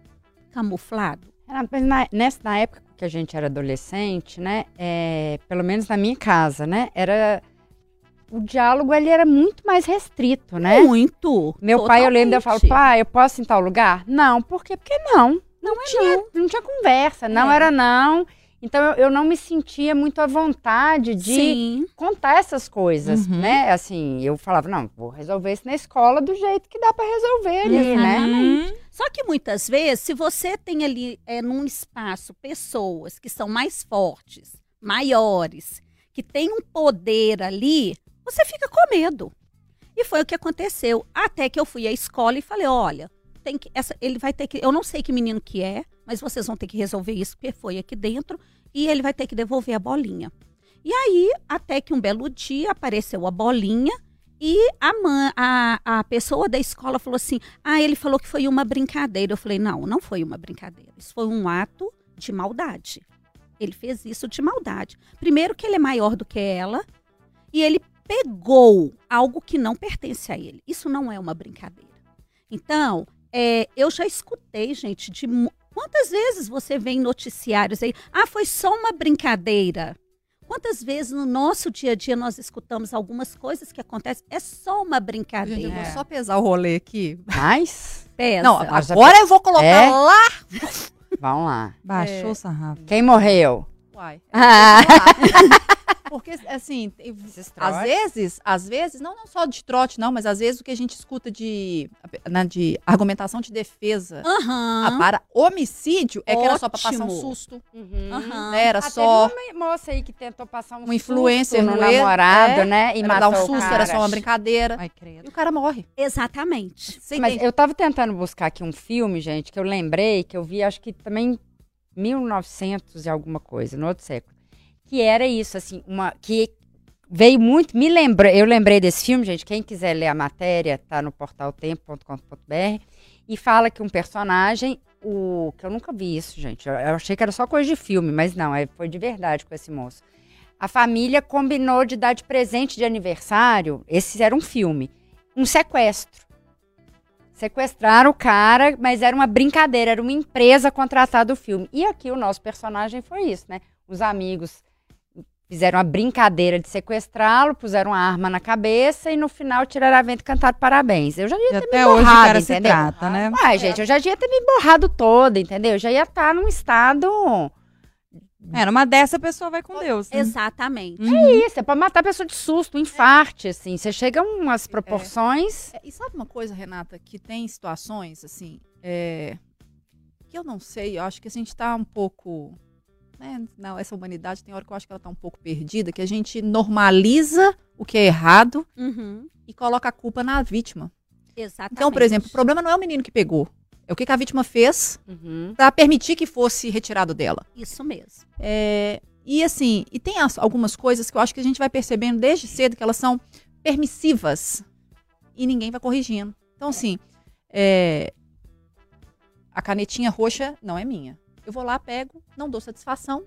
camuflado. Renato, mas na, nessa, na época que a gente era adolescente, né? é, pelo menos na minha casa, né? Era. O diálogo ali era muito mais restrito, né? Muito. Meu pai, eu lembro, eu falo, totalmente. pai, eu posso ir em tal lugar? Não, por quê? Porque não. Não é tinha, não. não tinha conversa, não É. era não. Então eu, eu não me sentia muito à vontade de Sim. contar essas coisas, Uhum. né? Assim, eu falava, não, vou resolver isso na escola do jeito que dá pra resolver ali, né? Exatamente. Hum, Só que muitas vezes, se você tem ali é, num espaço pessoas que são mais fortes, maiores, que têm um poder ali, você fica com medo. E foi o que aconteceu. Até que eu fui à escola e falei: olha, tem que, essa, ele vai ter que. Eu não sei que menino que é, mas vocês vão ter que resolver isso, porque foi aqui dentro, e ele vai ter que devolver a bolinha. E aí, até que um belo dia apareceu a bolinha. E a, a, a pessoa da escola falou assim: ah, ele falou que foi uma brincadeira. Eu falei: não, não foi uma brincadeira. Isso foi um ato de maldade. Ele fez isso de maldade. Primeiro, que ele é maior do que ela, e ele pegou algo que não pertence a ele. Isso não é uma brincadeira. Então, é, eu já escutei, gente, de. Quantas vezes você vê em noticiários aí? Ah, foi só uma brincadeira. Quantas vezes no nosso dia a dia nós escutamos algumas coisas que acontecem? É só uma Gente, eu brincadeira. vou só pesar o rolê aqui. Mas, Pesa. Não, agora eu vou colocar É? lá. vamos lá. baixou o sarrafo. Quem morreu? Uai. Ah. Porque, assim, às vezes, às vezes, não, não só de trote, não, mas às vezes o que a gente escuta de, né, de argumentação de defesa ah, para homicídio é que era só para passar um Ótimo. susto, Uhum. Né? Era Ah, só Teve uma moça aí que tentou passar um Uma influencer no namorado, é, né? E era dar um susto, cara. era só uma brincadeira. Ai, E o cara morre. Exatamente. Você Mas entende? eu tava tentando buscar aqui um filme, gente, que eu lembrei, que eu vi, acho que também 1900 e alguma coisa, no outro século. Que era isso, assim, uma que veio muito, me lembra, eu lembrei desse filme, gente, quem quiser ler a matéria, tá no portal tempo.com.br, e fala que um personagem, o que eu nunca vi isso, gente, eu, eu achei que era só coisa de filme, mas não, é, foi de verdade com esse moço. A família combinou de dar de presente de aniversário, esse era um filme, um sequestro. Sequestraram o cara, mas era uma brincadeira, era uma empresa contratada do filme. E aqui o nosso personagem foi isso, né? Os amigos fizeram a brincadeira de sequestrá-lo, puseram uma arma na cabeça e no final tiraram a vento e cantaram parabéns. Eu já ia E ter até me hoje o borrado, cara se entendeu? trata, né? Uai, gente, eu já ia ter me borrado toda, entendeu? Eu já ia estar num estado... É, numa dessa a pessoa vai com Deus. né? Exatamente. Uhum. Isso, é pra matar a pessoa de susto, um infarte, assim. Você chega a umas proporções... É, E sabe uma coisa, Renata, que tem situações, assim, é, que eu não sei, eu acho que a gente tá um pouco. Né, não, essa humanidade tem hora que eu acho que ela tá um pouco perdida, que a gente normaliza o que é errado Uhum. e coloca a culpa na vítima. Exatamente. Então, por exemplo, o problema não é o menino que pegou, é o que, que a vítima fez Uhum. para permitir que fosse retirado dela. Isso mesmo. É, e assim, e tem as- algumas coisas que eu acho que a gente vai percebendo desde cedo que elas são permissivas e ninguém vai corrigindo. Então, assim, é, a canetinha roxa não é minha. Eu vou lá, pego, não dou satisfação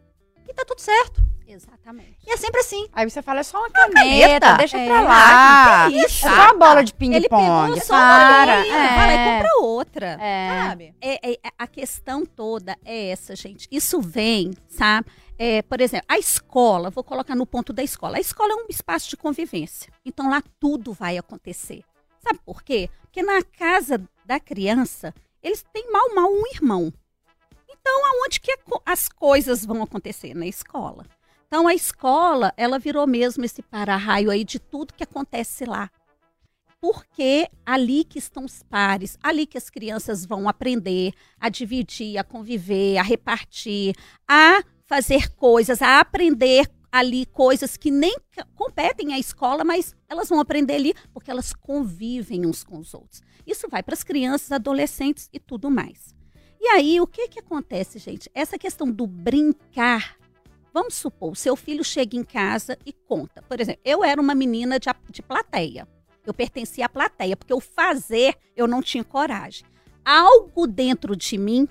e tá tudo certo. Exatamente. E é sempre assim. Aí você fala, é só uma caneta, caneta. deixa É, pra lá. que isso, é só uma bola de Ele pegou ping-pong. só Para. uma bolinha, vai lá e É, compra outra. é. Sabe? É, é, a questão toda é essa, gente. Isso vem, sabe? É, por exemplo, a escola, vou colocar no ponto da escola. A escola é um espaço de convivência. Então lá tudo vai acontecer. Sabe por quê? Porque na casa da criança, eles têm mal, mal um irmão. Então, aonde que as coisas vão acontecer? Na escola. Então, a escola, ela virou mesmo esse para-raio aí de tudo que acontece lá. Porque ali que estão os pares, ali que as crianças vão aprender a dividir, a conviver, a repartir, a fazer coisas, a aprender ali coisas que nem competem à escola, mas elas vão aprender ali porque elas convivem uns com os outros. Isso vai para as crianças, adolescentes e tudo mais. E aí, o que que acontece, gente? Essa questão do brincar Vamos supor, seu filho chega em casa e conta. Por exemplo, eu era uma menina de, de plateia. Eu pertencia à plateia, porque o fazer eu não tinha coragem. Algo dentro de mim,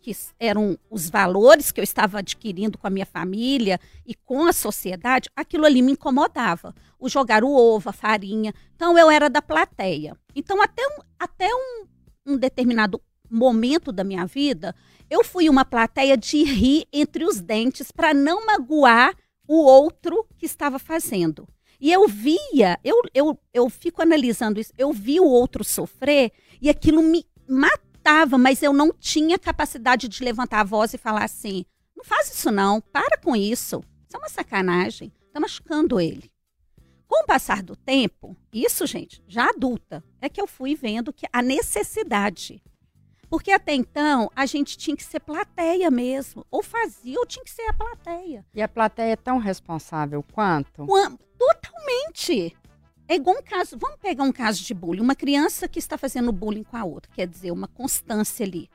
que eram os valores que eu estava adquirindo com a minha família e com a sociedade, aquilo ali me incomodava. O jogar o ovo, a farinha. Então eu era da plateia. Então, até um, até um, um determinado momento da minha vida, eu fui uma plateia de rir entre os dentes para não magoar o outro que estava fazendo. E eu via, eu, eu, eu fico analisando isso, eu vi o outro sofrer e aquilo me matava, mas eu não tinha capacidade de levantar a voz e falar assim: não faz isso não, para com isso. Isso é uma sacanagem, tá machucando ele. Com o passar do tempo, isso, gente, já adulta, é que eu fui vendo que a necessidade. Porque até então a gente tinha que ser plateia mesmo. Ou fazia, ou tinha que ser a plateia. E a plateia é tão responsável quanto? Quan- Totalmente. É igual um caso. Vamos pegar um caso de bullying. Uma criança que está fazendo bullying com a outra, quer dizer, uma constância ali.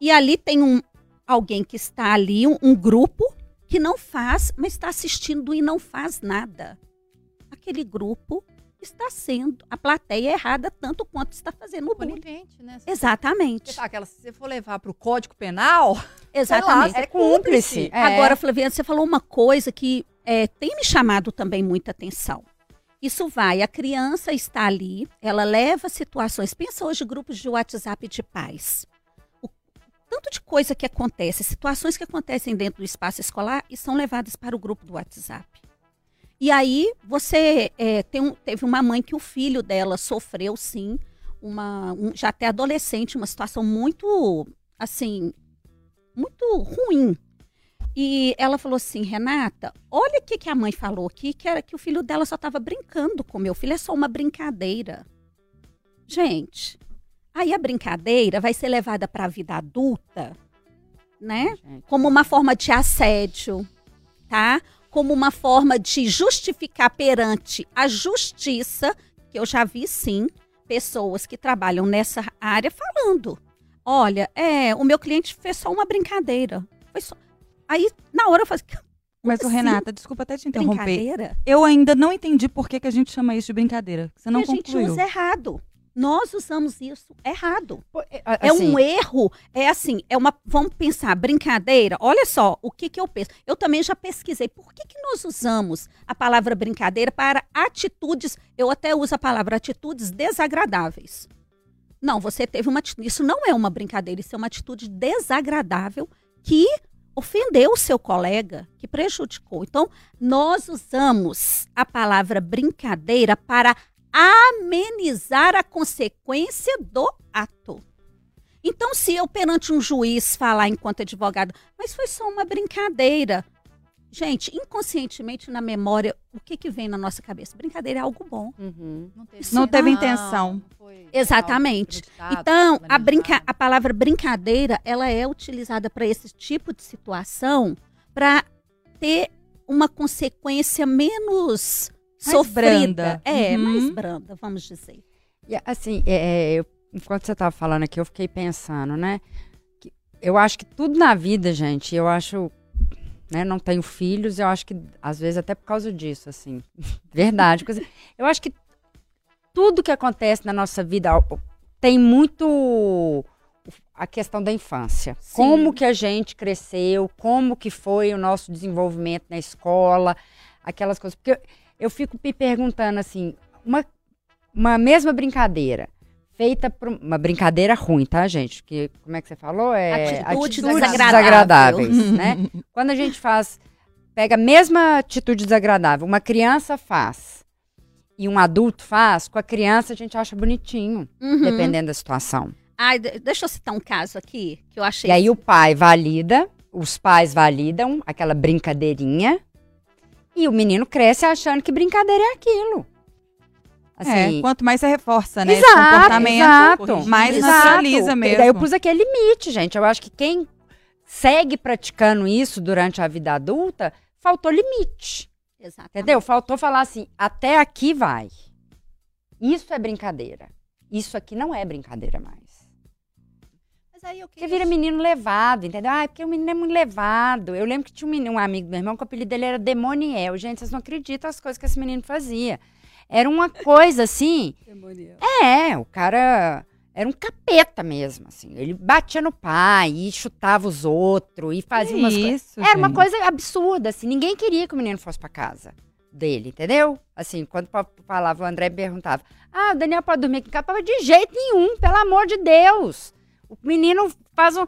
E ali tem um alguém que está ali, um, um grupo que não faz, mas está assistindo e não faz nada. Aquele grupo está sendo a plateia errada tanto quanto está fazendo o bullying. Conivente, né? Exatamente. Você tá, aquela, se você for levar para o Código Penal, Exatamente. É cúmplice. É. Agora, Flaviana, você falou uma coisa que é, tem me chamado também muita atenção. Isso vai, a criança está ali, ela leva situações. Pensa hoje grupos de WhatsApp de pais. O tanto de coisa que acontece, situações que acontecem dentro do espaço escolar e são levadas para o grupo do WhatsApp. E aí você é, tem teve uma mãe que o filho dela sofreu sim, uma, um- já até adolescente, uma situação muito assim, muito ruim. E ela falou assim, Renata, olha o que, que a mãe falou aqui, que era que o filho dela só estava brincando com o meu filho, é só uma brincadeira. Gente, aí a brincadeira vai ser levada para a vida adulta, né? Como uma forma de assédio, tá? Como uma forma de justificar perante a justiça, que eu já vi sim, pessoas que trabalham nessa área falando. Olha, é, o meu cliente fez só uma brincadeira. Só... Aí, na hora eu falei, Mas, ô, assim? Renata, desculpa até te interromper. brincadeira? Eu ainda não entendi por que, que a gente chama isso de brincadeira. Você não e a gente concluiu. usa errado. Nós usamos isso errado. pô, é, É assim, um erro, é assim, é uma, vamos pensar, brincadeira, olha só, o que que eu penso. Eu também já pesquisei, por que que nós usamos a palavra brincadeira para atitudes, eu até uso a palavra atitudes desagradáveis. Não, você teve uma atitude, isso não é uma brincadeira, isso é uma atitude desagradável que ofendeu o seu colega, que prejudicou. Então, nós usamos a palavra brincadeira para amenizar a consequência do ato. Então, se eu perante um juiz falar enquanto advogado, mas foi só uma brincadeira. Gente, inconscientemente na memória, o que, que vem na nossa cabeça? Brincadeira é algo bom. uhum. não teve, Não teve não, intenção. não Exatamente. Então, a, brinca a palavra brincadeira, ela é utilizada para esse tipo de situação para ter uma consequência menos Mais sofrida. branda. É, Uhum. mais branda, vamos dizer. E, assim, é, é, eu- enquanto você estava falando aqui, eu fiquei pensando, né? que eu acho que tudo na vida, gente, eu acho. Né, não tenho filhos, eu acho que, às vezes, até por causa disso, assim. Verdade. coisa- eu acho que tudo que acontece na nossa vida tem muito a questão da infância. Sim. Como que a gente cresceu, como que foi o nosso desenvolvimento na escola, aquelas coisas. Porque eu, fico me perguntando assim, uma, uma mesma brincadeira feita por uma brincadeira ruim, tá, gente? Que como é que você falou? É Atitude desagradáveis, desagradável. né? Quando a gente faz pega a mesma atitude desagradável, uma criança faz e um adulto faz, com a criança a gente acha bonitinho, Uhum. dependendo da situação. Ai, de- deixa eu citar um caso aqui que eu achei. E aí o pai valida, os pais validam aquela brincadeirinha e o menino cresce achando que brincadeira é aquilo. É, Assim, quanto mais você reforça, né? esse exato, comportamento, exato, mais exato. naturaliza E mesmo. Daí eu pus aquele limite, gente. Eu acho que quem segue praticando isso durante a vida adulta, faltou limite. Exatamente. Entendeu? Faltou falar assim, até aqui vai. Isso é brincadeira. Isso aqui não é brincadeira mais. Mas aí eu Porque vira menino levado, entendeu? Ah, porque o menino é muito levado. Eu lembro que tinha um, menino, um amigo do meu irmão que o apelido dele era Demoniel. Gente, vocês não acreditam as coisas que esse menino fazia. Era uma coisa assim. É, o cara era um capeta mesmo, assim. Ele batia no pai e chutava os outros e fazia umas coisas. isso, Era uma coisa absurda, assim. Ninguém queria que o menino fosse pra casa dele, entendeu? Assim, quando falava, o André perguntava: Ah, o Daniel pode dormir aqui em casa? Eu falava, De jeito nenhum, pelo amor de Deus. O menino faz um.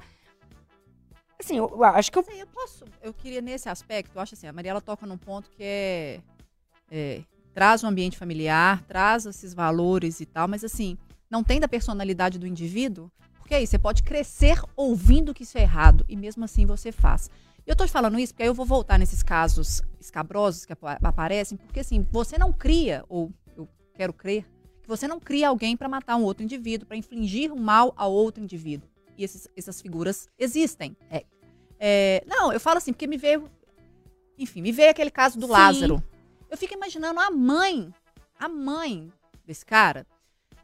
Assim, eu, eu acho que aí eu posso. Eu queria nesse aspecto, eu acho assim, a Mariela toca num ponto que é, é, traz o ambiente familiar, traz esses valores e tal, mas assim, não tem da personalidade do indivíduo, porque aí você pode crescer ouvindo que isso é errado e mesmo assim você faz. Eu tô te falando isso porque aí eu vou voltar nesses casos escabrosos que apa- aparecem, porque assim, você não cria, ou eu quero crer, você não cria alguém para matar um outro indivíduo, para infligir um mal a outro indivíduo. E esses- essas figuras existem. É. É, não, eu falo assim, porque me veio. Enfim, me veio aquele caso do Sim. Lázaro. Eu fico imaginando a mãe, a mãe desse cara,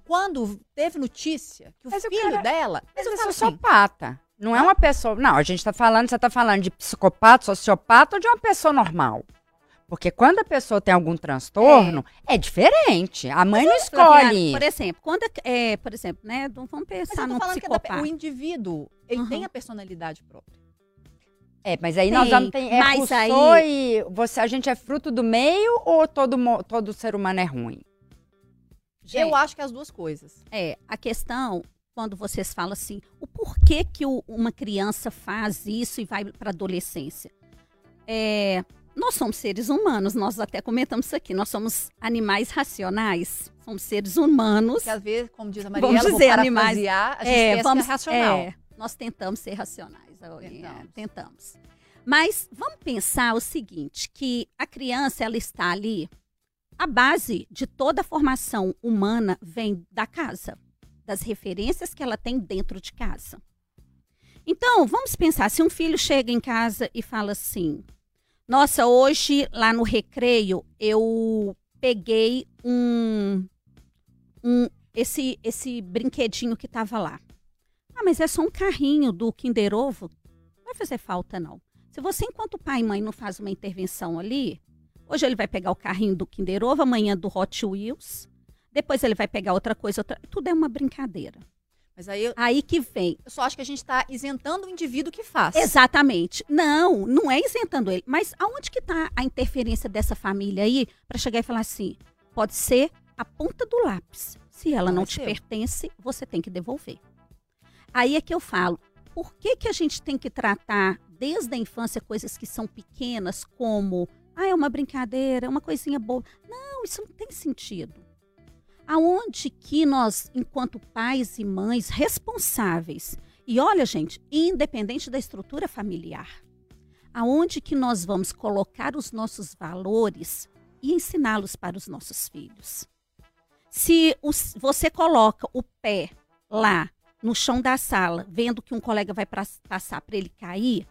quando teve notícia que o Mas o filho cara- dela. Mas eu é falo assim, sociopata. Não é uma pessoa. Não, a gente tá falando, você tá falando de psicopata, sociopata ou de uma pessoa normal? Porque quando a pessoa tem algum transtorno, é, diferente. A mãe não escolhe. Por exemplo, quando é, é, por exemplo, né, vamos mas pensar eu tô num falando que é da- psicopata. o indivíduo, ele Uhum. tem a personalidade própria. É, mas aí nós Tem, vamos ter. É mas aí- e você, a gente é fruto do meio ou todo, todo ser humano é ruim? Gente, Eu acho que é as duas coisas. É, a questão, quando vocês falam assim, o porquê que o- uma criança faz isso e vai para adolescência? É, nós somos seres humanos, nós até comentamos isso aqui, nós somos animais racionais, somos seres humanos. Porque às vezes, como diz a Vamos Mariela, vou dizer, animais. a gente É, pensa vamos, que é racional. é, nós tentamos ser racionais, é, Tentamos. tentamos. Mas vamos pensar o seguinte, que a criança ela está ali, a base de toda a formação humana vem da casa, das referências que ela tem dentro de casa. Então, vamos pensar, se um filho chega em casa e fala assim: "Nossa, hoje lá no recreio eu peguei um um esse esse brinquedinho que estava lá. Ah, mas é só um carrinho do Kinder Ovo. Não vai fazer falta, não. Se você, enquanto pai e mãe, não faz uma intervenção ali, hoje ele vai pegar o carrinho do Kinder Ovo, amanhã do Hot Wheels, depois ele vai pegar outra coisa, outra... tudo é uma brincadeira. Mas aí eu, Aí que vem. eu só acho que a gente está isentando o indivíduo que faz. Exatamente. Não, não é isentando ele. Mas aonde que está a interferência dessa família aí para chegar e falar assim, pode ser a ponta do lápis. Se ela Não não é te seu. pertence, você tem que devolver. Aí é que eu falo, por que, que a gente tem que tratar desde a infância coisas que são pequenas como, ah, é uma brincadeira, é uma coisinha boa. Não, isso não tem sentido. Aonde que nós, enquanto pais e mães responsáveis, e olha, gente, independente da estrutura familiar, aonde que nós vamos colocar os nossos valores e ensiná-los para os nossos filhos? Se os- você coloca o pé lá no chão da sala, vendo que um colega vai pra- passar para ele cair,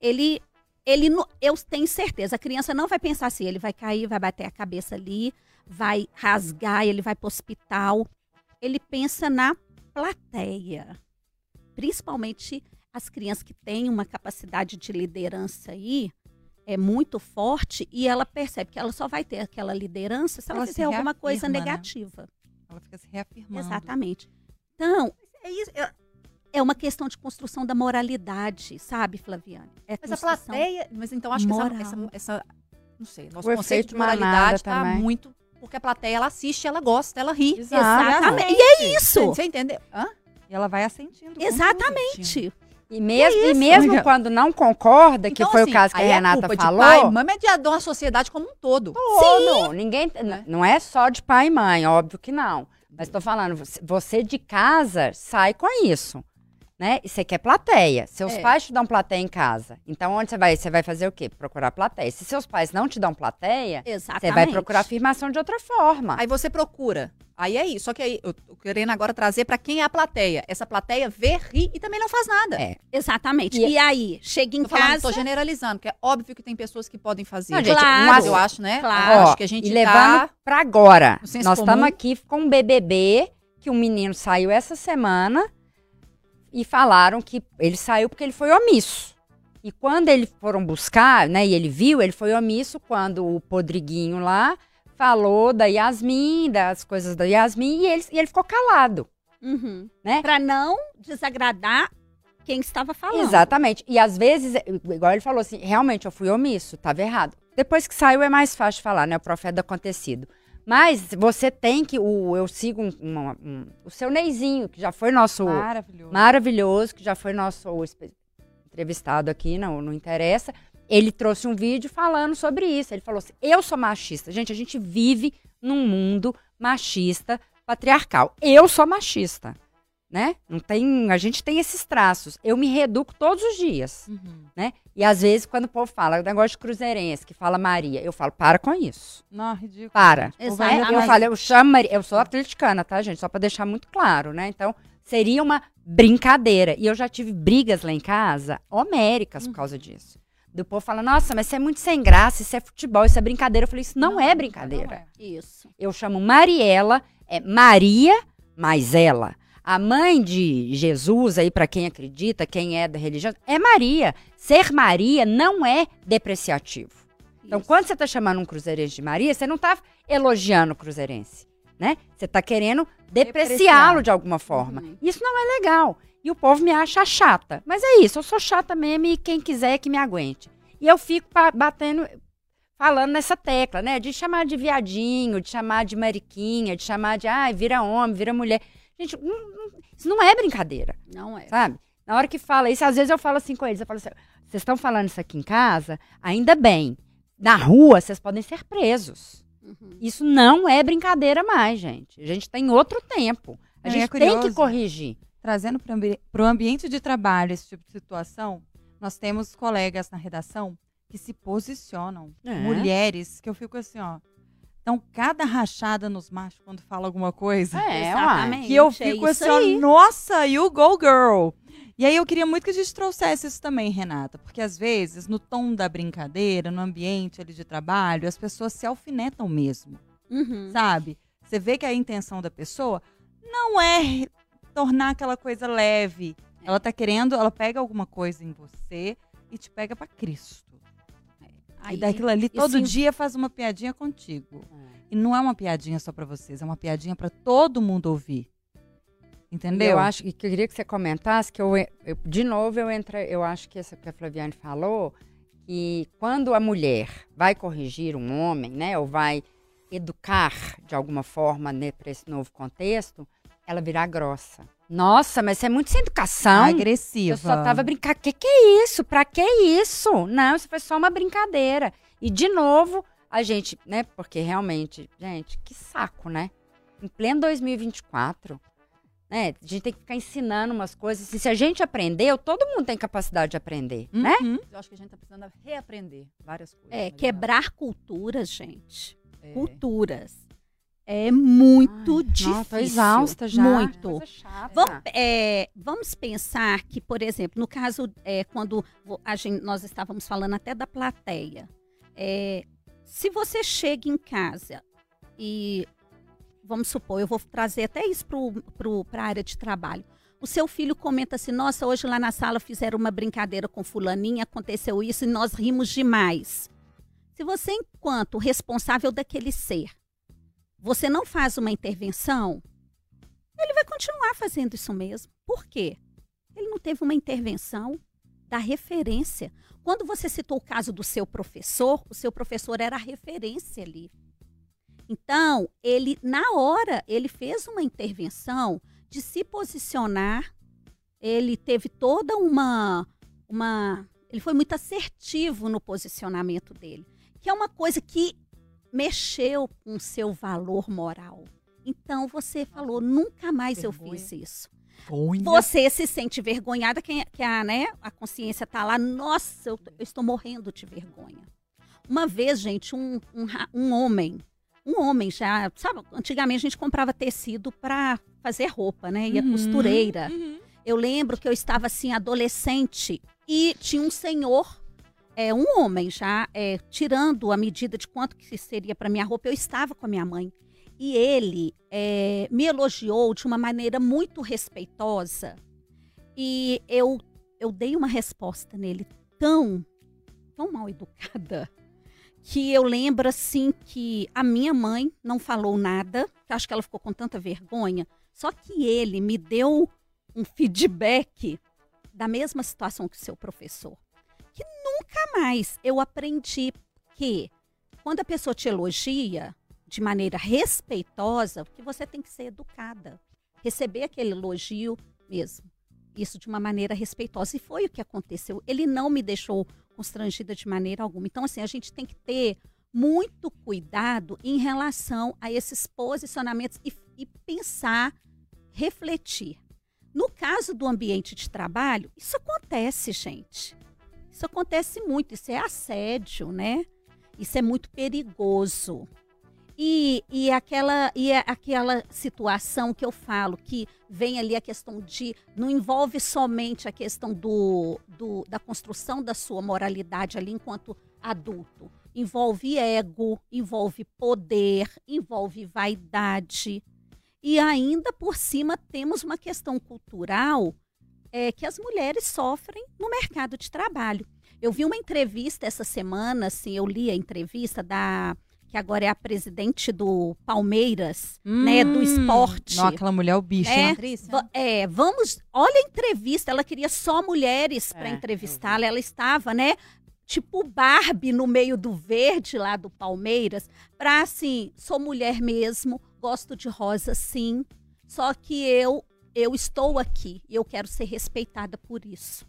ele, ele, eu tenho certeza, a criança não vai pensar assim, ele vai cair, vai bater a cabeça ali, vai rasgar, ele vai para o hospital. Ele pensa na plateia. Principalmente as crianças que têm uma capacidade de liderança aí é muito forte e ela percebe que ela só vai ter aquela liderança se ela, Ela se fizer alguma coisa né? negativa. Ela fica se reafirmando. Exatamente. Então, é isso. é- É uma questão de construção da moralidade, sabe, Flaviane? É Mas a plateia. Mas então acho que essa, moral. essa, essa- Não sei. Nosso O conceito de moralidade tá também. muito. Porque a plateia, ela assiste, ela gosta, ela ri. Exatamente. E é isso. Você entendeu? Hã? E ela vai assentindo. Exatamente. E mesmo, e isso? mesmo quando não concorda, que Então, foi assim, o caso que a é Renata culpa falou. De pai, mãe, de de uma sociedade como um todo. Todo. Ninguém, Né? Não é só de pai e mãe, óbvio que não. Mas tô falando, você- você de casa sai com isso. Né? E você quer plateia. Seus É. pais te dão plateia em casa. Então, onde você vai? Você vai fazer o quê? Procurar plateia. Se seus pais não te dão plateia, Exatamente. você vai procurar afirmação de outra forma. Aí você procura. Aí é isso. Só que aí, eu tô querendo agora trazer pra quem é a plateia. Essa plateia vê, ri e também não faz nada. É. Exatamente. E- E, aí, chega em Tô, falando, casa. tô generalizando, porque é óbvio que tem pessoas que podem fazer. Não, gente, Claro. Mas eu acho, né? Claro. Ó, acho que a gente e levando tá... pra agora. Nós estamos aqui com um BBB, que um menino saiu essa semana e falaram que ele saiu porque ele foi omisso. E quando eles foram buscar, né, e ele viu, ele foi omisso quando o Podriguinho lá falou da Yasmin, das coisas da Yasmin, e ele, e ele ficou calado, Uhum. né? Pra não desagradar quem estava falando. Exatamente. E às vezes, igual ele falou assim, realmente eu fui omisso, estava errado. Depois que saiu é mais fácil falar, né? O profeta do acontecido. Mas você tem que. O, eu sigo um- uma- um- o seu Neizinho, que já foi nosso Maravilhoso. maravilhoso, que já foi nosso entrevistado aqui, não, não interessa. Ele trouxe um vídeo falando sobre isso. Ele falou assim: eu sou machista. Gente, a gente vive num mundo machista, patriarcal. Eu sou machista. Né? Não tem, a gente tem esses traços. Eu me reduco todos os dias, Uhum. né? E às vezes quando o povo fala o negócio de cruzeirense, que fala Maria, eu falo, para com isso. Não, ridículo. Para. Exatamente. Eu falei, eu chamo Maria, eu sou atleticana, tá, gente? Só pra deixar muito claro, né? Então, seria uma brincadeira. E eu já tive brigas lá em casa, homéricas, por causa disso. Do povo fala, nossa, mas isso é muito sem graça, isso é futebol, isso é brincadeira. Eu falei, isso não, é brincadeira. Não é. Isso. Eu chamo Mariela, é Maria, mas ela. A mãe de Jesus, aí para quem acredita, quem é da religião, é Maria. Ser Maria não é depreciativo. Então, Isso. quando você tá chamando um cruzeirense de Maria, você não tá elogiando o cruzeirense, né? Você tá querendo depreciá-lo de alguma forma. Uhum. Isso não é legal. E o povo me acha chata. Mas é isso, eu sou chata mesmo e quem quiser que me aguente. E eu fico batendo, falando nessa tecla, né? De chamar de viadinho, de chamar de mariquinha, de chamar de, ai, vira homem, vira mulher. Gente, não- não- isso não é brincadeira Não é. sabe? Na hora que fala isso, às vezes eu falo assim com eles, eu falo assim, vocês estão falando isso aqui em casa? Ainda bem. Na rua, vocês podem ser presos. Uhum. Isso não é brincadeira mais, gente. A gente tem outro tempo. A Não, e é gente tem que curioso. corrigir. Trazendo para o ambiente de trabalho esse tipo de situação, nós temos colegas na redação que se posicionam. É. Mulheres que eu fico assim, ó. Então, cada rachada nos machos quando fala alguma coisa. É, Exatamente. Que eu é fico isso assim, aí. nossa, you go girl. E aí eu queria muito que a gente trouxesse isso também, Renata, porque às vezes, no tom da brincadeira, no ambiente ali de trabalho, as pessoas se alfinetam mesmo, Uhum. sabe? Você vê que a intenção da pessoa não é tornar aquela coisa leve. Ela tá querendo, ela pega alguma coisa em você e te pega pra Cristo. Aí, e daquilo ali todo isso- dia faz uma piadinha contigo. E não é uma piadinha só pra vocês, é uma piadinha pra todo mundo ouvir. Entendeu? Eu acho que eu queria que você comentasse que eu, eu- de novo eu entro, eu acho que isso que a Flaviane falou, que quando a mulher vai corrigir um homem, né, ou vai educar de alguma forma né, para esse novo contexto, ela virá grossa. Nossa, mas isso é muito sem educação. agressiva. Eu só tava brincando. Que que é isso? Pra que isso? Não, isso foi só uma brincadeira. E de novo, a gente, né? Porque realmente, gente, que saco, né? Em pleno 2024, né? A gente tem que ficar ensinando umas coisas. assim, se a gente aprendeu, todo mundo tem capacidade de aprender, né? Uhum. Eu acho que a gente tá precisando reaprender várias coisas. É, né, quebrar culturas, gente. É. Culturas. É muito Ai, difícil. Tô exausta já. Muito. Vamos, é, vamos pensar que, por exemplo, no caso, é, quando gente- nós estávamos falando até da plateia, é, se você chega em casa e, vamos supor, eu vou trazer até isso para a área de trabalho. O seu filho comenta assim: Nossa, hoje lá na sala fizeram uma brincadeira com Fulaninha, aconteceu isso e nós rimos demais. Se você, enquanto responsável daquele ser, você não faz uma intervenção, ele vai continuar fazendo isso mesmo. Por quê? Ele não teve uma intervenção da referência. Quando você citou o caso do seu professor, o seu professor era a referência ali. Então, ele, na hora, ele fez uma intervenção de se posicionar. Ele teve toda uma. uma ele foi muito assertivo no posicionamento dele. Que é uma coisa que mexeu com o seu valor moral. Então você falou, nunca mais eu Vergonha. fiz isso. Você se sente vergonhada, que, que a, né, a consciência tá lá, nossa, eu, eu estou morrendo de vergonha. Uma vez, gente, um, um, um homem, um homem já, sabe, antigamente a gente comprava tecido para fazer roupa, né? E a Uhum, costureira. uhum. Eu lembro que eu estava assim, adolescente, e tinha um senhor, é, um homem já, é, tirando a medida de quanto que seria para minha roupa. Eu estava com a minha mãe. E ele é, me elogiou de uma maneira muito respeitosa. E eu, eu dei uma resposta nele tão, tão mal educada que eu lembro assim que a minha mãe não falou nada, que acho que ela ficou com tanta vergonha, só que ele me deu um feedback da mesma situação que o seu professor. Nunca mais eu aprendi que quando a pessoa te elogia de maneira respeitosa, que você tem que ser educada, receber aquele elogio mesmo. Isso de uma maneira respeitosa. E foi o que aconteceu. Ele não me deixou constrangida de maneira alguma. Então, assim, a gente tem que ter muito cuidado em relação a esses posicionamentos e, e pensar, refletir. No caso do ambiente de trabalho, isso acontece, gente. Isso acontece muito, isso é assédio, né? Isso é muito perigoso. E, e, aquela, e é aquela situação que eu falo, que vem ali a questão de. Não envolve somente a questão do, do, da construção da sua moralidade ali enquanto adulto. Envolve ego, envolve poder, envolve vaidade. E ainda por cima temos uma questão cultural é, que as mulheres sofrem no mercado de trabalho. Eu vi uma entrevista essa semana, assim, eu li a entrevista da que agora é a presidente do Palmeiras, né, do esporte. Não, aquela mulher é o bicho, É, né? É, vamos, olha a entrevista, ela queria só mulheres para É, entrevistá-la, ela estava, né, tipo Barbie no meio do verde lá do Palmeiras, pra assim, sou mulher mesmo, gosto de rosa sim, só que eu eu estou aqui e eu quero ser respeitada por isso.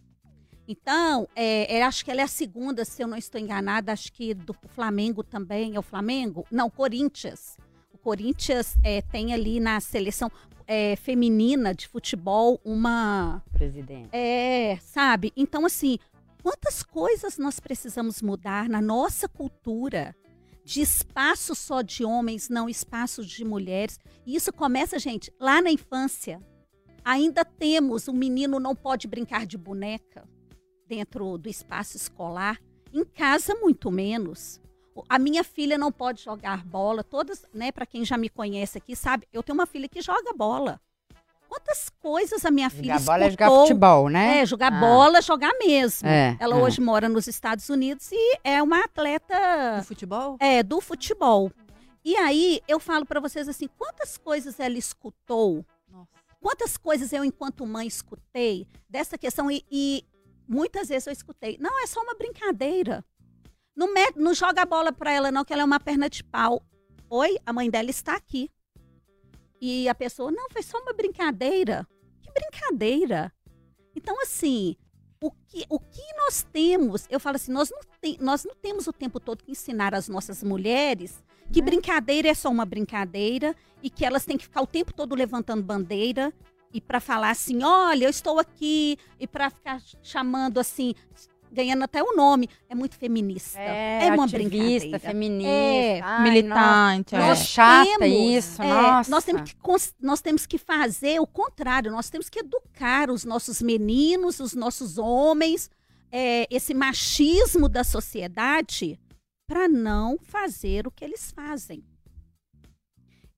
Então, é, é, acho que ela é a segunda, se eu não estou enganada, acho que do Flamengo também, é o Flamengo? Não, Corinthians. O Corinthians é, tem ali na seleção é, feminina de futebol uma. Presidente. É, sabe? Então, assim, quantas coisas nós precisamos mudar na nossa cultura de espaço só de homens, não espaço de mulheres. E isso começa, gente, lá na infância. Ainda temos, o menino não pode brincar de boneca dentro do espaço escolar. Em casa, muito menos. A minha filha não pode jogar bola. Todas, né, para quem já me conhece aqui, sabe, eu tenho uma filha que joga bola. Quantas coisas a minha filha Jogar bola é jogar escutou? futebol, né? É, jogar Ah. bola, jogar mesmo. É, Ela é. hoje mora nos Estados Unidos e é uma atleta No futebol? é, do futebol. E aí eu falo pra vocês assim, quantas coisas ela escutou. Quantas coisas eu enquanto mãe escutei dessa questão e, e muitas vezes eu escutei, não é só uma brincadeira. Não, me- não joga a bola pra ela não, que ela é uma perna de pau. Oi, a mãe dela está aqui. E a pessoa, não, foi só uma brincadeira. Que brincadeira? Então, assim, o que, o que nós temos, eu falo assim, nós não, tem, nós não temos o tempo todo que ensinar as nossas mulheres que brincadeira é só uma brincadeira e que elas têm que ficar o tempo todo levantando bandeira e para falar assim, olha, eu estou aqui e para ficar chamando assim, ganhando até o nome, é muito feminista. É, uma ativista, brincadeira. feminista. É, Ai, Militante, é. Nossa, chata temos, isso, é, nossa. Nós temos, que, nós temos que fazer o contrário, nós temos que educar os nossos meninos, os nossos homens, é, esse machismo da sociedade para não fazer o que eles fazem.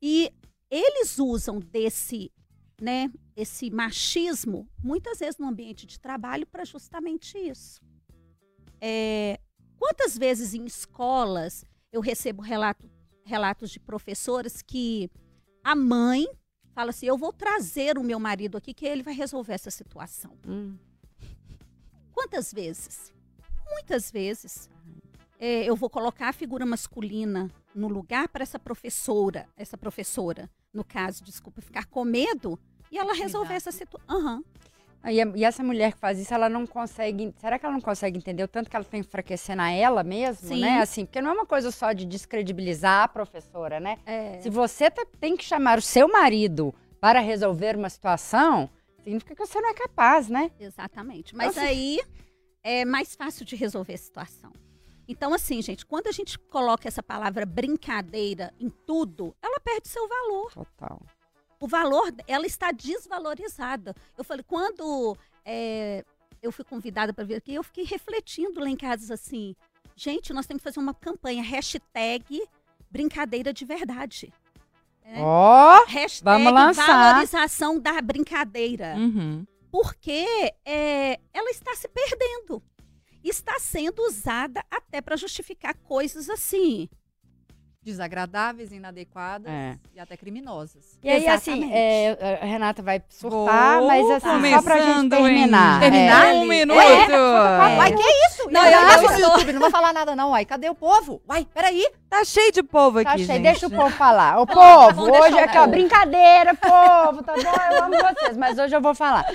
E eles usam desse, né, esse machismo muitas vezes no ambiente de trabalho para justamente isso. É, quantas vezes em escolas eu recebo relato, relatos de professoras que a mãe fala assim: eu vou trazer o meu marido aqui que ele vai resolver essa situação. Hum. Quantas vezes? Muitas vezes. É, eu vou colocar a figura masculina no lugar para essa professora, essa professora, no caso, desculpa, ficar com medo e ela resolver essa situação. Ah, E, essa mulher que faz isso, ela não consegue. Será que ela não consegue entender o tanto que ela está enfraquecendo a ela mesmo, Sim. né? Assim, porque não é uma coisa só de descredibilizar a professora, né? É, Se você tá- tem que chamar o seu marido para resolver uma situação, significa que você não é capaz, né? Exatamente. Mas Nossa. aí é mais fácil de resolver a situação. Então, assim, gente, quando a gente coloca essa palavra brincadeira em tudo, ela perde seu valor. Total. O valor, ela está desvalorizada. Eu falei, quando é, eu fui convidada para vir aqui, eu fiquei refletindo lá em casa assim, gente, nós temos que fazer uma campanha, hashtag brincadeira de verdade. É. Ó, Hashtag vamos lançar. valorização da brincadeira. Uhum. porque é, ela está se perdendo. Está sendo usada até para justificar coisas assim. Desagradáveis, inadequadas É. e até criminosas. E aí, assim, Exatamente. é, a Renata vai surtar, Vou mas assim, só pra gente terminar. Terminar? É. Um minuto. Ué, Uai, que isso? Não, Não, eu, eu no YouTube, não vou falar nada não, uai. Cadê o povo? Uai, peraí. Tá cheio de povo Tá aqui, cheio, gente. deixa o povo falar. Ô, Tá, povo, vamos deixar hoje é aquela povo. brincadeira, povo, tá bom? Eu amo vocês, mas hoje eu vou falar.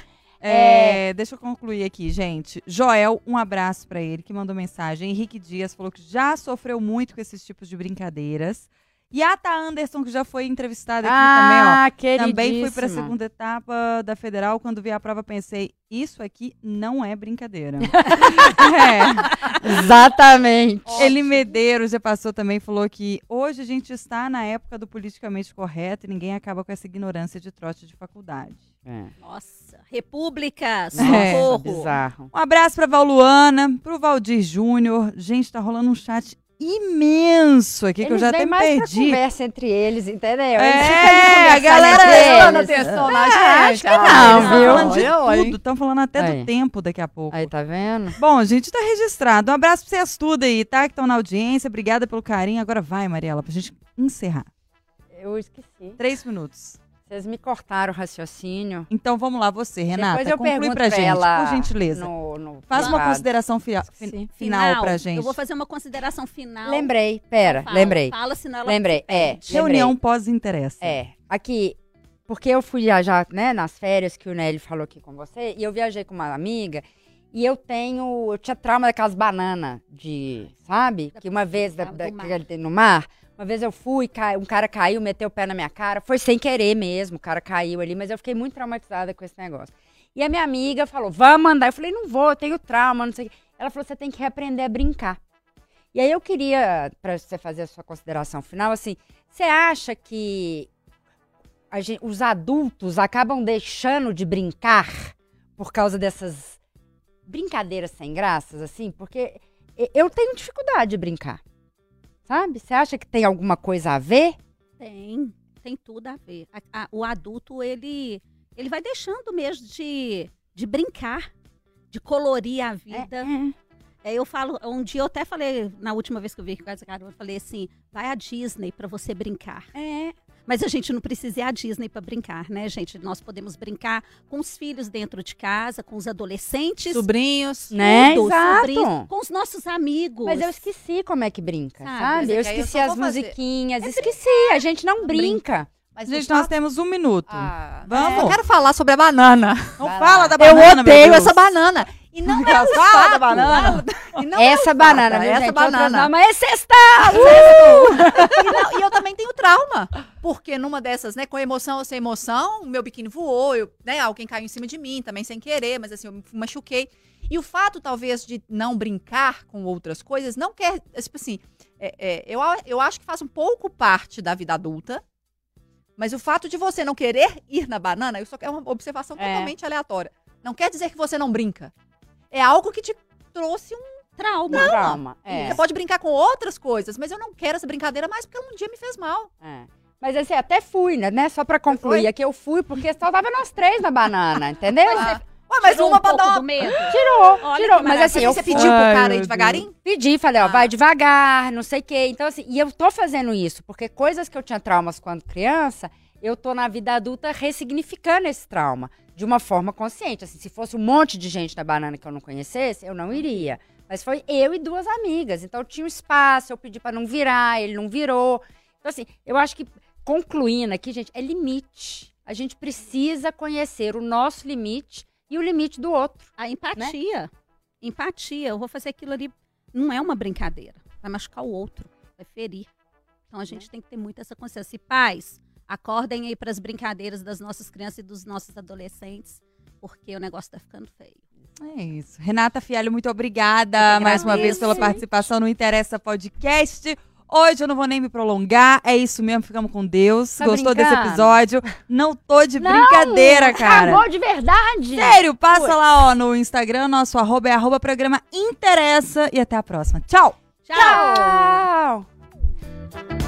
É, deixa eu concluir aqui, gente. Joel, um abraço pra ele, que mandou mensagem. Henrique Dias falou que já sofreu muito com esses tipos de brincadeiras. E a Tá Anderson, que já foi entrevistada aqui também, ó. Ah. Também fui pra segunda etapa da federal. Quando vi a prova, pensei, isso aqui não é brincadeira. é. Exatamente. Ele Medeiros já passou também, falou que hoje a gente está na época do politicamente correto e ninguém acaba com essa ignorância de trote de faculdade. É. Nossa, República, socorro. Bizarro. Um abraço pra Valuana, pro Valdir Júnior. Gente, tá rolando um chat imenso aqui que eu Eles já até me mais pra perdi. conversa entre eles, entendeu? É, Eles a conversando galera prestando eles. atenção na gente. acho que não, Estão viu? falando de Olha, tudo, estão falando até Aí. do tempo daqui a pouco. Aí, tá vendo? Bom, gente, tá registrado. Um abraço pra vocês tudo aí, tá? Que estão na audiência. Obrigada pelo carinho. Agora vai, Mariela, pra gente encerrar. Eu esqueci. Três minutos. Vocês me cortaram o raciocínio. Então vamos lá, você, Renata. Depois eu conclui pergunto pra gente, ela por gentileza. No, no Faz uma consideração fi- Sim. final, pra gente. Eu vou fazer uma consideração final. Lembrei, pera, Fala, lembrei. Fala, senão ela Lembrei, é. Reunião pós-interessa. É, aqui, porque eu fui viajar, né, nas férias que o Nelly falou aqui com você, e eu viajei com uma amiga, e eu tenho, eu tinha trauma daquelas bananas de, sabe? Da Que uma vez, da, da- mar. que ele tem no mar, uma vez eu fui, um cara caiu, meteu o pé na minha cara, foi sem querer mesmo, o cara caiu ali, mas eu fiquei muito traumatizada com esse negócio. E a minha amiga falou, vamos andar. Eu falei, não vou, eu tenho trauma, não sei o quê. Ela falou, você tem que reaprender a brincar. E aí eu queria, para você fazer a sua consideração final, assim, você acha que a gen- os adultos acabam deixando de brincar por causa dessas brincadeiras sem graças, assim? Porque eu tenho dificuldade de brincar, sabe? Você acha que tem alguma coisa a ver? Tem, tem tudo a ver. A- a- o adulto, ele, ele vai deixando mesmo de, de brincar, de colorir a vida. É, eu falo, um dia eu até falei, na última vez que eu vi aqui com essa cara, eu falei assim, vai à Disney pra você brincar. É. Mas a gente não precisa ir à Disney pra brincar, né, gente? Nós podemos brincar com os filhos dentro de casa, com os adolescentes, Sobrinhos. Né? tudo, Exato. sobrinhos, com os nossos amigos. Mas eu esqueci como é que brinca, Sabe? sabe? É Eu eu esqueci só as musiquinhas, esqueci. A gente não brinca. Mas Gente, nós temos um minuto. Ah, Vamos. Eu quero falar sobre a banana. Não Vai fala lá. da Eu banana, meu odeio Deus. essa banana. E não é Fala fato. da banana. Não é Essa o banana, fato, viu, essa gente? Banana. não, mas é sexta! E, não- e eu também tenho trauma. Porque numa dessas, né, com emoção ou sem emoção, o meu biquíni voou, eu, né, alguém caiu em cima de mim, também sem querer, mas assim, eu me machuquei. E o fato, talvez, de não brincar com outras coisas, não quer, tipo assim, é- é, eu, eu acho que faz um pouco parte da vida adulta, mas o fato de você não querer ir na banana, isso é uma observação É. totalmente aleatória. Não quer dizer que você não brinca. É algo que te trouxe um trauma. Trauma. É. você pode brincar com outras coisas, mas eu não quero essa brincadeira mais porque ela um dia me fez mal. É. Mas assim, até fui, né? né? Só pra concluir, é que eu fui porque só tava nós três na banana, entendeu? Ah, Ué, mas Tirou uma um pra dar do medo. Tirou, Olha tirou. Mas assim, eu você fui- pediu pro cara aí devagarinho? Pedi, falei, ó, Ah. vai devagar, não sei o quê. Então, assim, e eu tô fazendo isso, porque coisas que eu tinha traumas quando criança, eu tô na vida adulta ressignificando esse trauma de uma forma consciente. Assim, se fosse um monte de gente na banana que eu não conhecesse, eu não iria. Mas foi eu e duas amigas. Então tinha um espaço, eu pedi pra não virar, ele não virou. Então, assim, eu acho que, concluindo aqui, gente, é limite. A gente precisa conhecer o nosso limite e o limite do outro. A empatia. Empatia. Eu vou fazer aquilo ali. Não é uma brincadeira. Vai machucar o outro. Vai ferir. Então a gente tem que ter muito essa consciência. E pais, acordem aí para as brincadeiras das nossas crianças e dos nossos adolescentes, porque o negócio tá ficando feio. É isso. Renata Fialho, muito obrigada mais uma vez pela participação no Interessa Podcast. Hoje eu não vou nem me prolongar, é isso mesmo, ficamos com Deus. Tá Gostou desse brincando? episódio? Não tô de brincadeira, cara. Acabou de verdade. Sério, passa lá ó, no Instagram, nosso arroba é arroba programa Interessa e até a próxima. Tchau! Tchau! Tchau.